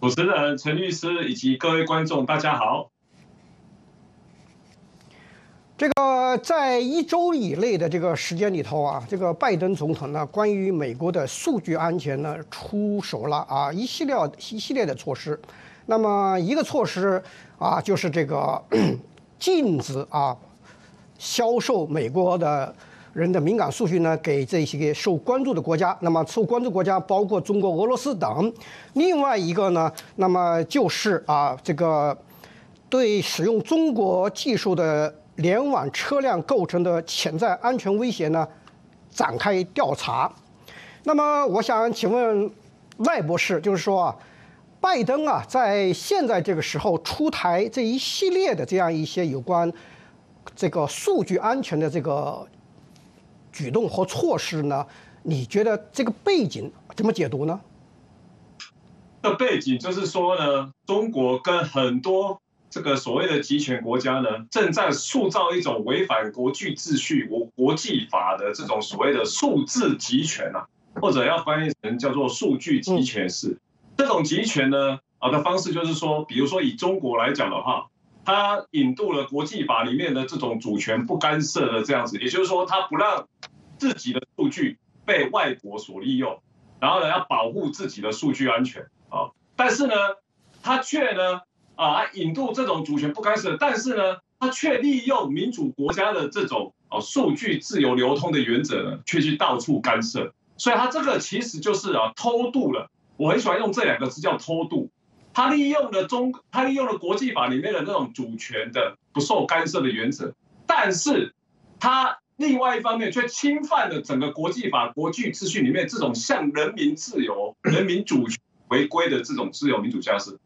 主持人陈律师以及各位观众大家好。
这个在一周以内的这个时间里头啊，这个拜登总统呢，关于美国的数据安全呢，出手了啊，一系列一系列的措施。那么一个措施啊，就是这个 禁止啊销售美国的人的敏感数据呢，给这些受关注的国家。那么受关注国家包括中国、俄罗斯等。另外一个呢，那么就是啊，这个对使用中国技术的。联网车辆构成的潜在安全威胁呢，展开调查。那么，我想请问赖博士，就是说啊，拜登啊，在现在这个时候出台这一系列的这样一些有关这个数据安全的这个举动和措施呢，你觉得这个背景怎么解读呢？
这背景就是说呢，中国跟很多。这个所谓的集权国家呢，正在塑造一种违反国际秩序、国国际法的这种所谓的数字集权啊，或者要翻译成叫做数据集权式。这种集权呢，啊的方式就是说，比如说以中国来讲的话，它引渡了国际法里面的这种主权不干涉的这样子，也就是说，它不让自己的数据被外国所利用，然后呢，要保护自己的数据安全啊，但是呢，它却呢。啊，引渡这种主权不干涉，但是呢，他却利用民主国家的这种哦数据自由流通的原则呢，却去到处干涉，所以他这个其实就是啊偷渡了。我很喜欢用这两个字叫偷渡。他利用了中，他利用了国际法里面的那种主权的不受干涉的原则，但是他另外一方面却侵犯了整个国际法国际秩序里面这种向人民自由、人民主权回归的这种自由民主价值。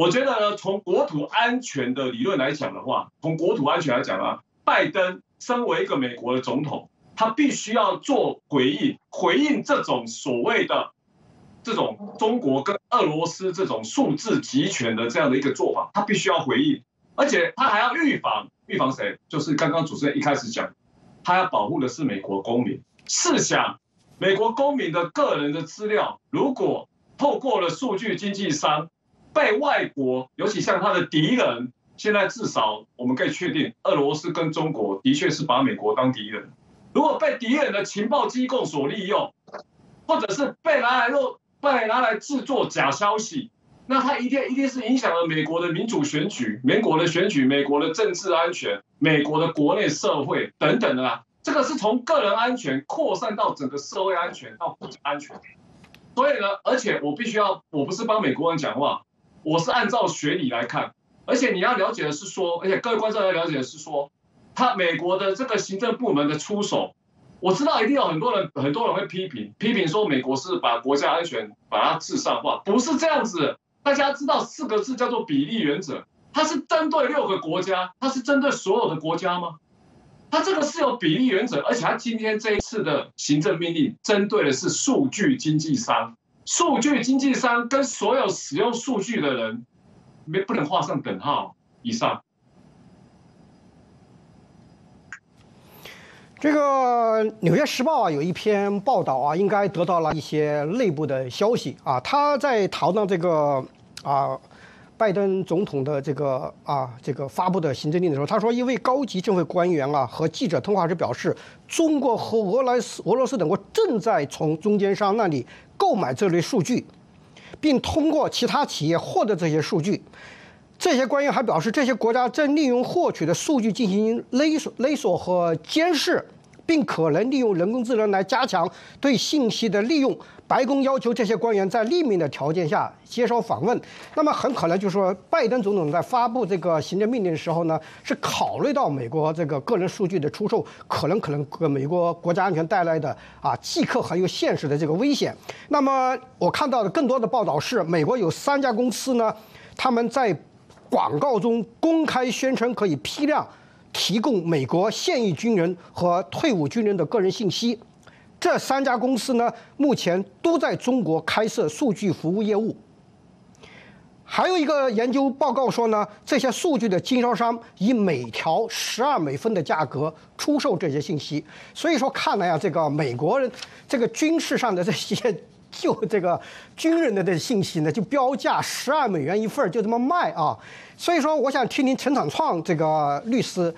我觉得呢，从国土安全的理论来讲的话，从国土安全来讲啊，拜登身为一个美国的总统，他必须要做回应，回应这种所谓的这种中国跟俄罗斯这种数字集权的这样的一个做法，他必须要回应，而且他还要预防，预防谁？就是刚刚主持人一开始讲，他要保护的是美国公民。试想，美国公民的个人的资料，如果透过了数据经纪商。被外国，尤其像他的敌人，现在至少我们可以确定，俄罗斯跟中国的确是把美国当敌人。如果被敌人的情报机构所利用，或者是被拿来用，被拿来制作假消息，那他一定一定是影响了美国的民主选举、美国的选举、美国的政治安全、美国的国内社会等等的啦。这个是从个人安全扩散到整个社会安全到国家安全。所以呢，而且我必须要，我不是帮美国人讲话。我是按照学理来看，而且你要了解的是说，而且各位观众要了解的是说，他美国的这个行政部门的出手，我知道一定有很多人很多人会批评，批评说美国是把国家安全把它至上化，不是这样子。大家知道四个字叫做比例原则，它是针对六个国家，它是针对所有的国家吗？它这个是有比例原则，而且它今天这一次的行政命令针对的是数据经纪商。数据经纪商跟所有使用数据的人，没不能画上等号。以上，
这个《纽约时报》啊有一篇报道啊，应该得到了一些内部的消息啊。他在讨论这个啊，拜登总统的这个啊这个发布的行政令的时候，他说，一位高级政府官员啊和记者通话时表示，中国和俄罗斯、俄罗斯等国正在从中间商那里。购买这类数据，并通过其他企业获得这些数据。这些官员还表示，这些国家正利用获取的数据进行勒索、勒索和监视。并可能利用人工智能来加强对信息的利用。白宫要求这些官员在匿名的条件下接受访问。那么很可能就是说，拜登总统在发布这个行政命令的时候呢，是考虑到美国这个个人数据的出售可能可能给美国国家安全带来的啊即刻很有现实的这个危险。那么我看到的更多的报道是，美国有三家公司呢，他们在广告中公开宣称可以批量。提供美国现役军人和退伍军人的个人信息，这三家公司呢，目前都在中国开设数据服务业务。还有一个研究报告说呢，这些数据的经销商以每条十二美分的价格出售这些信息。所以说，看来啊，这个美国人这个军事上的这些就这个军人的这信息呢，就标价十二美元一份就这么卖啊。所以说，我想听听陈长创这个律师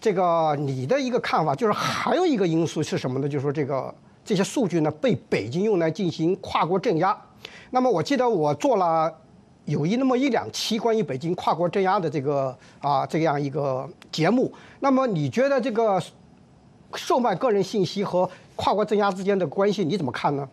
这个你的一个看法，就是还有一个因素是什么呢？就是说这个这些数据呢被北京用来进行跨国镇压。那么我记得我做了有一那么一两期关于北京跨国镇压的这个啊这样一个节目。那么你觉得这个售卖个人信息和跨国镇压之间的关系你怎么看呢？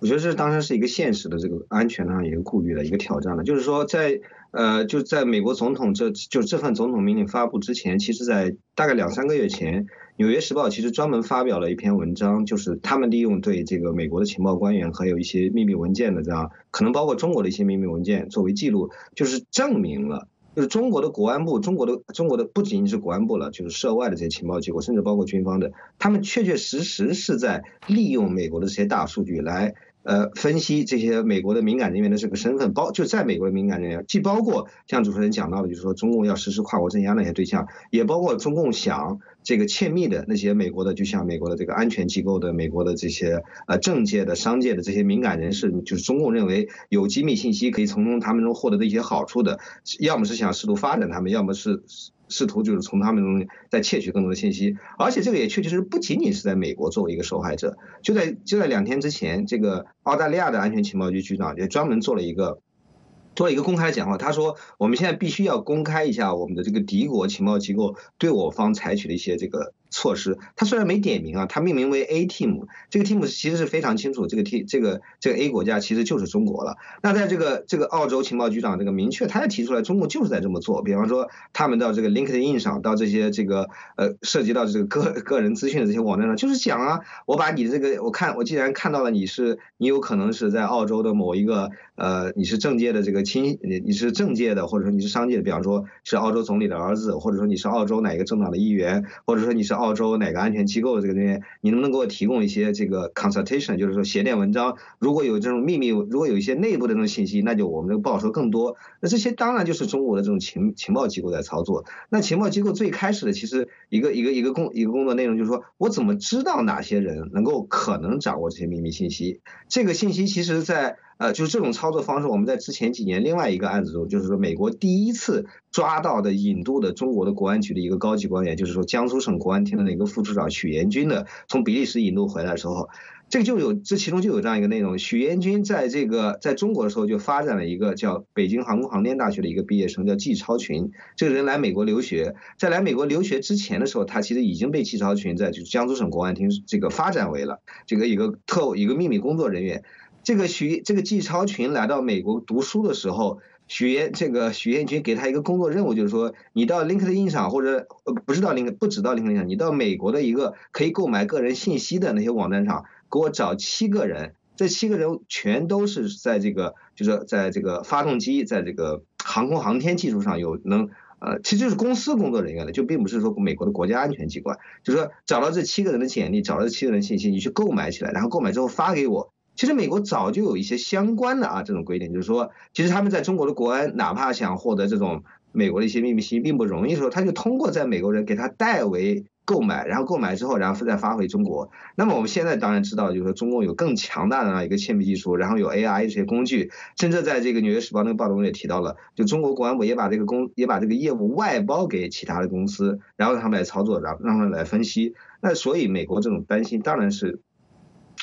我觉得这当然是一个现实的这个安全上一个顾虑的一个挑战了，就是说在。呃，就在美国总统这就这份总统命令发布之前，其实，在大概两三个月前，《纽约时报》其实专门发表了一篇文章，就是他们利用对这个美国的情报官员还有一些秘密文件的这样，可能包括中国的一些秘密文件作为记录，就是证明了，就是中国的国安部、中国的中国的不仅仅是国安部了，就是涉外的这些情报机构，甚至包括军方的，他们确确实实是在利用美国的这些大数据来。呃，分析这些美国的敏感人员的这个身份，包就在美国的敏感人员，既包括像主持人讲到的，就是说中共要实施跨国镇压那些对象，也包括中共想这个窃密的那些美国的，就像美国的这个安全机构的、美国的这些呃政界的、商界的这些敏感人士，就是中共认为有机密信息可以从中他们中获得的一些好处的，要么是想试图发展他们，要么是。试图就是从他们中再窃取更多的信息，而且这个也确确实实不仅仅是在美国作为一个受害者，就在就在两天之前，这个澳大利亚的安全情报局局长就专门做了一个。做了一个公开的讲话，他说：“我们现在必须要公开一下我们的这个敌国情报机构对我方采取的一些这个措施。他虽然没点名啊，他命名为 A team，这个 team 其实是非常清楚，这个 T 这个这个 A 国家其实就是中国了。那在这个这个澳洲情报局长这个明确，他也提出来，中国就是在这么做。比方说，他们到这个 LinkedIn 上，到这些这个呃涉及到这个个个人资讯的这些网站上，就是讲啊，我把你这个，我看我既然看到了你是你有可能是在澳洲的某一个呃你是政界的这个。”亲，你你是政界的，或者说你是商界的，比方说是澳洲总理的儿子，或者说你是澳洲哪个政党的议员，或者说你是澳洲哪个安全机构这个人员，你能不能给我提供一些这个 consultation，就是说写点文章？如果有这种秘密，如果有一些内部的这种信息，那就我们这个报酬更多。那这些当然就是中国的这种情情报机构在操作。那情报机构最开始的其实一个一个一个工一个工作内容就是说我怎么知道哪些人能够可能掌握这些秘密信息？这个信息其实在。呃，就是这种操作方式，我们在之前几年另外一个案子中，就是说美国第一次抓到的引渡的中国的国安局的一个高级官员，就是说江苏省国安厅的那个副处长许延军的，从比利时引渡回来的时候，这个就有这其中就有这样一个内容，许延军在这个在中国的时候就发展了一个叫北京航空航天大学的一个毕业生叫季超群，这个人来美国留学，在来美国留学之前的时候，他其实已经被季超群在就是江苏省国安厅这个发展为了这个一个特务一个秘密工作人员。这个许这个季超群来到美国读书的时候，许彦这个许彦军给他一个工作任务，就是说你到 LinkedIn 上或者呃不是到 Link 不止到 LinkedIn 上，你到美国的一个可以购买个人信息的那些网站上，给我找七个人，这七个人全都是在这个就是在这个发动机在这个航空航天技术上有能呃，其实就是公司工作人员的，就并不是说美国的国家安全机关，就是说找到这七个人的简历，找到这七个人信息，你去购买起来，然后购买之后发给我。其实美国早就有一些相关的啊这种规定，就是说，其实他们在中国的国安，哪怕想获得这种美国的一些秘密信息，并不容易的时候，他就通过在美国人给他代为购买，然后购买之后，然后再发回中国。那么我们现在当然知道，就是说中共有更强大的一个窃密技术，然后有 AI 这些工具，甚至在这个《纽约时报》那个报道中也提到了，就中国国安部也把这个公也把这个业务外包给其他的公司，然后让他们来操作，然后让他们来分析。那所以美国这种担心当然是。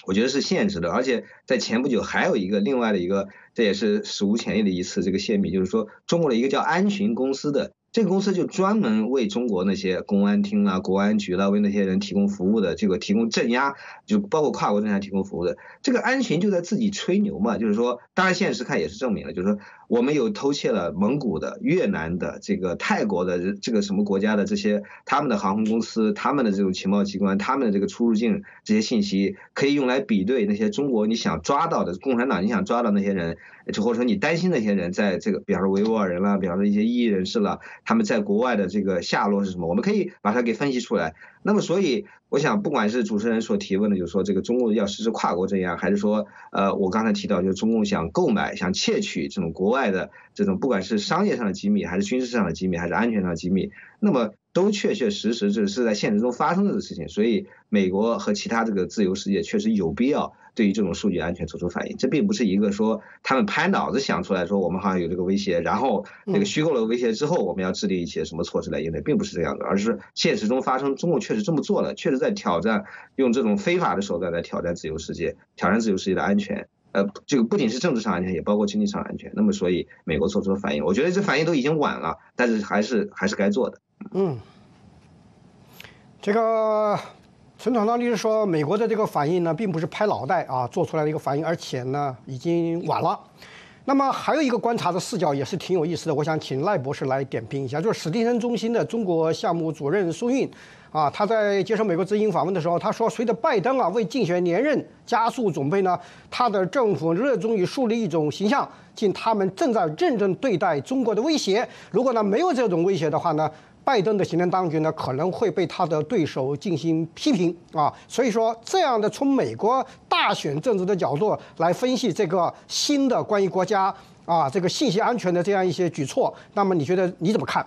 我觉得是现实的，而且在前不久还有一个另外的一个，这也是史无前例的一次这个泄密，就是说中国的一个叫安巡公司的。这个公司就专门为中国那些公安厅啊、国安局啦，为那些人提供服务的，这个提供镇压，就包括跨国镇压提供服务的。这个安巡就在自己吹牛嘛，就是说，当然现实看也是证明了，就是说，我们有偷窃了蒙古的、越南的、这个泰国的这个什么国家的这些他们的航空公司、他们的这种情报机关、他们的这个出入境这些信息，可以用来比对那些中国你想抓到的共产党你想抓到那些人。就或者说你担心那些人在这个，比方说维吾尔人啦，比方说一些异议人士了，他们在国外的这个下落是什么？我们可以把它给分析出来。那么，所以我想，不管是主持人所提问的，就是说这个中共要实施跨国镇压，还是说，呃，我刚才提到就是中共想购买、想窃取这种国外的这种，不管是商业上的机密，还是军事上的机密，还是安全上的机密，那么都确确实实这是在现实中发生的事情。所以，美国和其他这个自由世界确实有必要对于这种数据安全做出反应。这并不是一个说他们拍脑子想出来说我们好像有这个威胁，然后这个虚构了威胁之后，我们要制定一些什么措施来应对，并不是这样的，而是现实中发生，中共确实这么做了，确实在挑战，用这种非法的手段来挑战自由世界，挑战自由世界的安全。呃，这个不仅是政治上安全，也包括经济上安全。那么，所以美国做出了反应，我觉得这反应都已经晚了，但是还是还是该做的。
嗯，这个陈厂长律师说，美国的这个反应呢，并不是拍脑袋啊做出来的一个反应，而且呢，已经晚了。那么还有一个观察的视角也是挺有意思的，我想请赖博士来点评一下，就是史蒂森中心的中国项目主任苏运。啊，他在接受美国之音访问的时候，他说，随着拜登啊为竞选连任加速准备呢，他的政府热衷于树立一种形象，即他们正在认真对待中国的威胁。如果呢没有这种威胁的话呢，拜登的行政当局呢可能会被他的对手进行批评啊。所以说，这样的从美国大选政治的角度来分析这个新的关于国家啊这个信息安全的这样一些举措，那么你觉得你怎么看？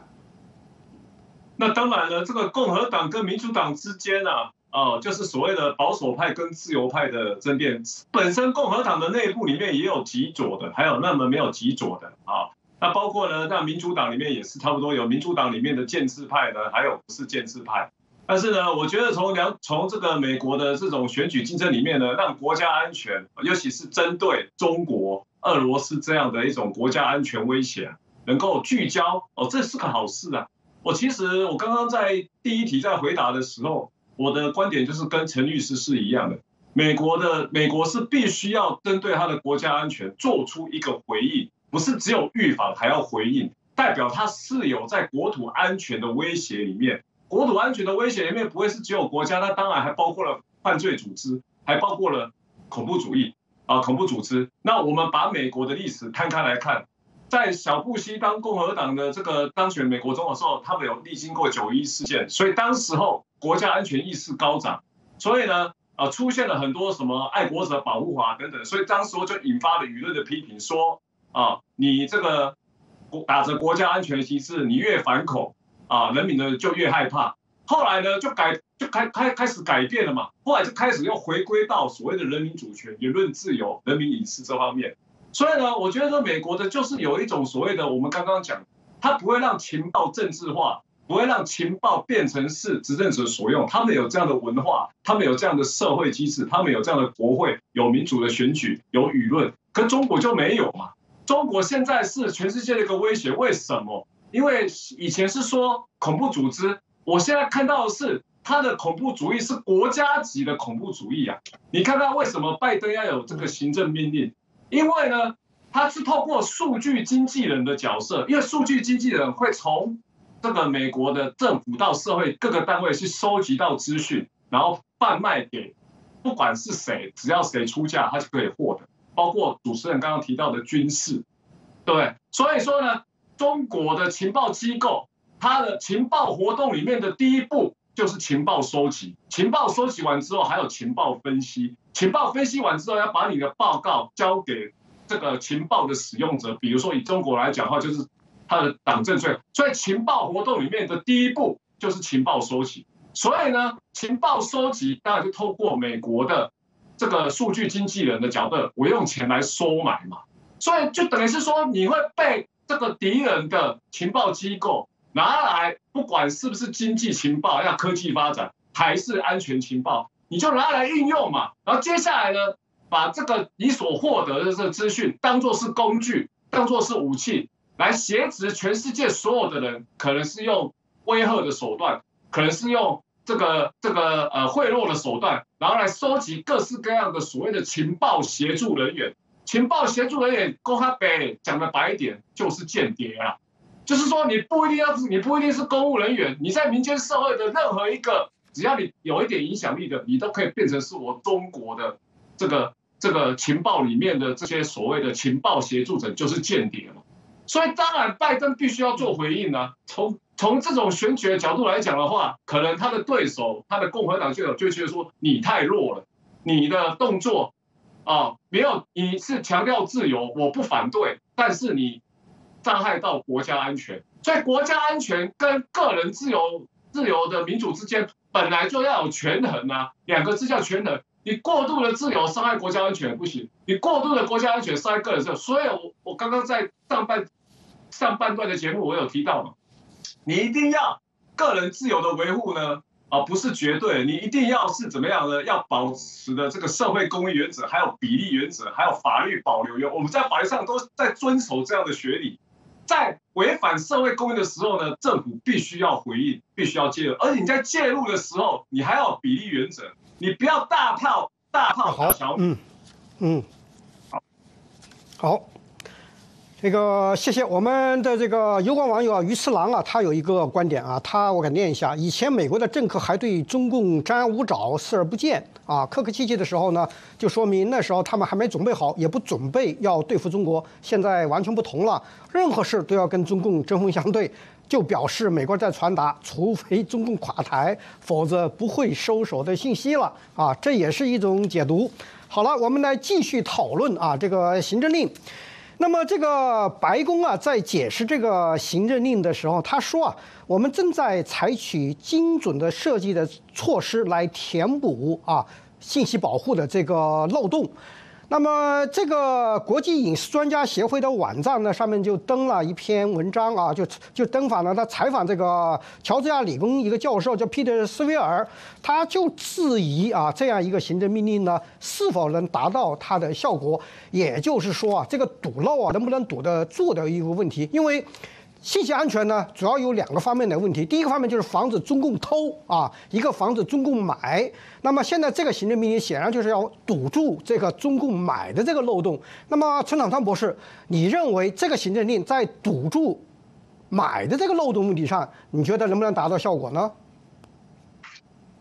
那当然了，这个共和党跟民主党之间呢，哦，就是所谓的保守派跟自由派的争辩。本身共和党的内部里面也有极左的，还有那么没有极左的啊。那包括呢，那民主党里面也是差不多有民主党里面的建制派呢，还有不是建制派。但是呢，我觉得从两从这个美国的这种选举竞争里面呢，让国家安全，尤其是针对中国、俄罗斯这样的一种国家安全威胁，能够聚焦哦，这是个好事啊。我其实我刚刚在第一题在回答的时候，我的观点就是跟陈律师是一样的。美国的美国是必须要针对他的国家安全做出一个回应，不是只有预防还要回应，代表他是有在国土安全的威胁里面。国土安全的威胁里面不会是只有国家，那当然还包括了犯罪组织，还包括了恐怖主义啊，恐怖组织。那我们把美国的历史摊开来看。在小布希当共和党的这个当选美国总统的时候，他们有历经过九一事件，所以当时候国家安全意识高涨，所以呢，啊出现了很多什么爱国者保护法等等，所以当时候就引发了舆论的批评，说啊你这个打着国家安全的旗帜，你越反恐啊，人民呢就越害怕。后来呢就改就开开开始改变了嘛，后来就开始又回归到所谓的人民主权、言论自由、人民隐私这方面。所以呢，我觉得说美国的就是有一种所谓的我们刚刚讲，它不会让情报政治化，不会让情报变成是执政者所用。他们有这样的文化，他们有这样的社会机制，他们有这样的国会，有民主的选举，有舆论。可中国就没有嘛？中国现在是全世界的一个威胁，为什么？因为以前是说恐怖组织，我现在看到的是他的恐怖主义是国家级的恐怖主义啊！你看看为什么拜登要有这个行政命令？因为呢，他是透过数据经纪人的角色，因为数据经纪人会从这个美国的政府到社会各个单位去收集到资讯，然后贩卖给不管是谁，只要谁出价，他就可以获得。包括主持人刚刚提到的军事，对不对？所以说呢，中国的情报机构，它的情报活动里面的第一步就是情报收集，情报收集完之后还有情报分析。情报分析完之后，要把你的报告交给这个情报的使用者。比如说以中国来讲的话，就是他的党政税。所以情报活动里面的第一步就是情报收集。所以呢，情报收集当然就透过美国的这个数据经纪人的角度，我用钱来收买嘛。所以就等于是说，你会被这个敌人的情报机构拿来，不管是不是经济情报、要科技发展，还是安全情报。你就拿来运用嘛，然后接下来呢，把这个你所获得的这个资讯当做是工具，当做是武器，来挟持全世界所有的人，可能是用威吓的手段，可能是用这个这个呃贿赂的手段，然后来收集各式各样的所谓的情报协助人员。情报协助人员，公开白讲的白一点，就是间谍啊，就是说你不一定要是，你不一定是公务人员，你在民间社会的任何一个。只要你有一点影响力的，你都可以变成是我中国的这个这个情报里面的这些所谓的情报协助者，就是间谍嘛。所以当然拜登必须要做回应呢。从从这种选举的角度来讲的话，可能他的对手，他的共和党就有就觉得说你太弱了，你的动作啊没有，你是强调自由，我不反对，但是你伤害到国家安全，所以国家安全跟个人自由、自由的民主之间本来就要有权衡啊，两个字叫权衡。你过度的自由伤害国家安全不行，你过度的国家安全伤害个人自由。所以我我刚刚在上半上半段的节目我有提到嘛，你一定要个人自由的维护呢。啊，不是绝对，你一定要是怎么样呢？要保持的这个社会公益原则，还有比例原则，还有法律保留原，我们在法律上都在遵守这样的学理。在违反社会公益的时候呢，政府必须要回应，必须要介入。而且你在介入的时候，你还要比例原则，你不要大炮大炮好小
米。嗯嗯，好，好。这个谢谢我们的这个油管网友啊，鱼次郎啊，他有一个观点啊，他我给念一下：以前美国的政客还对中共张牙舞爪、视而不见啊，客客气气的时候呢，就说明那时候他们还没准备好，也不准备要对付中国。现在完全不同了，任何事都要跟中共针锋相对，就表示美国在传达，除非中共垮台，否则不会收手的信息了啊，这也是一种解读。好了，我们来继续讨论啊，这个行政令。那么，这个白宫啊，在解释这个行政令的时候，他说啊，我们正在采取精准的设计的措施来填补啊信息保护的这个漏洞。那么，这个国际影视专家协会的网站呢，上面就登了一篇文章啊，就就登访了他采访这个乔治亚理工一个教授叫彼得斯维尔，他就质疑啊，这样一个行政命令呢，是否能达到它的效果？也就是说啊，这个堵漏啊，能不能堵得住的一个问题？因为。信息安全呢，主要有两个方面的问题。第一个方面就是防止中共偷啊，一个防止中共买。那么现在这个行政命令显然就是要堵住这个中共买的这个漏洞。那么陈长川博士，你认为这个行政令在堵住买的这个漏洞问题上，你觉得能不能达到效果呢？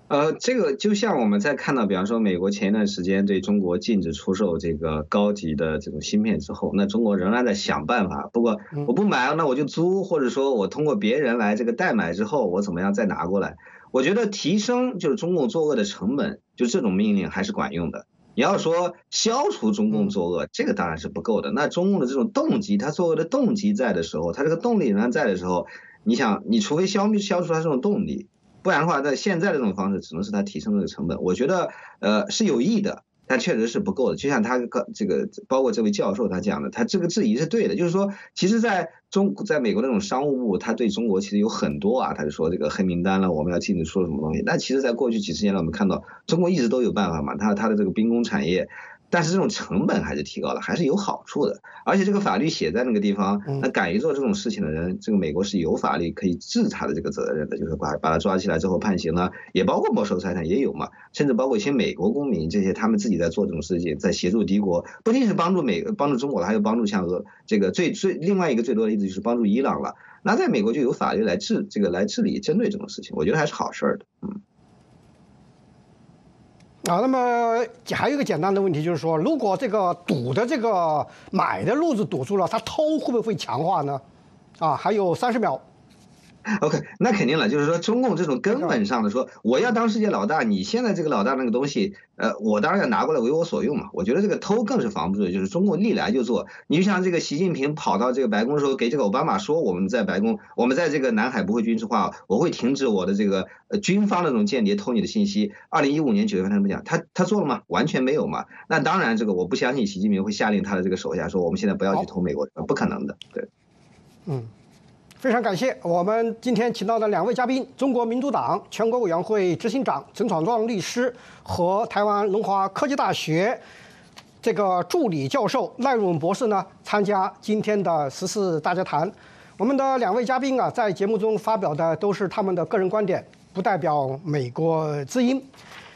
呃，这个就像我们在看到，比方说美国前一段时间对中国禁止出售这个高级的这种芯片之后，那中国仍然在想办法。不过我不买，那我就租，或者说我通过别人来这个代买之后，我怎么样再拿过来？我觉得提升就是中共作恶的成本，就这种命令还是管用的。你要说消除中共作恶，这个当然是不够的。那中共的这种动机，他作恶的动机在的时候，他这个动力仍然在的时候，你想，你除非消灭消除他这种动力。不然的话，在现在这种方式，只能是它提升这个成本。我觉得，呃，是有益的，但确实是不够的。就像他个这个，包括这位教授他讲的，他这个质疑是对的。就是说，其实在中，在美国那种商务部，他对中国其实有很多啊，他就说这个黑名单了，我们要禁止出什么东西。那其实，在过去几十年来，我们看到中国一直都有办法嘛，他他的这个兵工产业。但是这种成本还是提高了，还是有好处的。而且这个法律写在那个地方，那敢于做这种事情的人，这个美国是有法律可以治他的这个责任的，就是把把他抓起来之后判刑了，也包括没收财产也有嘛。甚至包括一些美国公民，这些他们自己在做这种事情，在协助敌国，不仅是帮助美帮助中国的，还有帮助像俄这个最最另外一个最多的例子就是帮助伊朗了。那在美国就有法律来治这个来治理针对这种事情，我觉得还是好事儿的，嗯。
啊，那么还有一个简单的问题就是说，如果这个堵的这个买的路子堵住了，他偷会不会强化呢？啊，还有三十秒。
OK，那肯定了，就是说中共这种根本上的说，我要当世界老大，你现在这个老大那个东西，呃，我当然要拿过来为我所用嘛。我觉得这个偷更是防不住的，就是中共历来就做。你就像这个习近平跑到这个白宫的时候，给这个奥巴马说，我们在白宫，我们在这个南海不会军事化，我会停止我的这个呃军方的这种间谍偷你的信息。二零一五年九月份他们讲，他他做了吗？完全没有嘛。那当然，这个我不相信习近平会下令他的这个手下说，我们现在不要去偷美国，不可能的。对，
嗯。非常感谢我们今天请到的两位嘉宾：中国民主党全国委员会执行长陈闯壮律师和台湾龙华科技大学这个助理教授赖汝文博士呢，参加今天的十四大家谈。我们的两位嘉宾啊，在节目中发表的都是他们的个人观点，不代表美国之音。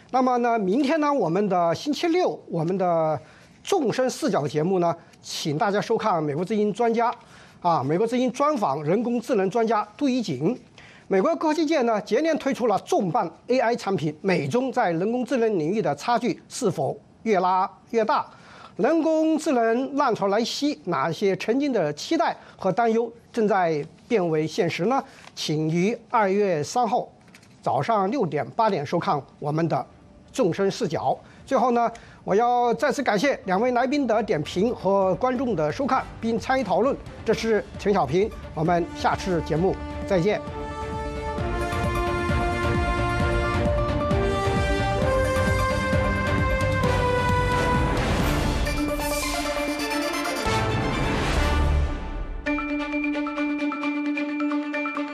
那么呢，明天呢，我们的星期六，我们的纵深视角节目呢，请大家收看美国之音专家。啊，美国之音专访人工智能专家杜一景。美国科技界呢，接连推出了重磅 AI 产品，美中在人工智能领域的差距是否越拉越大？人工智能浪潮来袭，哪些曾经的期待和担忧正在变为现实呢？请于二月三号早上六点八点收看我们的众生视角。最后呢，我要再次感谢两位来宾的点评和观众的收看并参与讨论。这是陈小平，我们下次节目再见。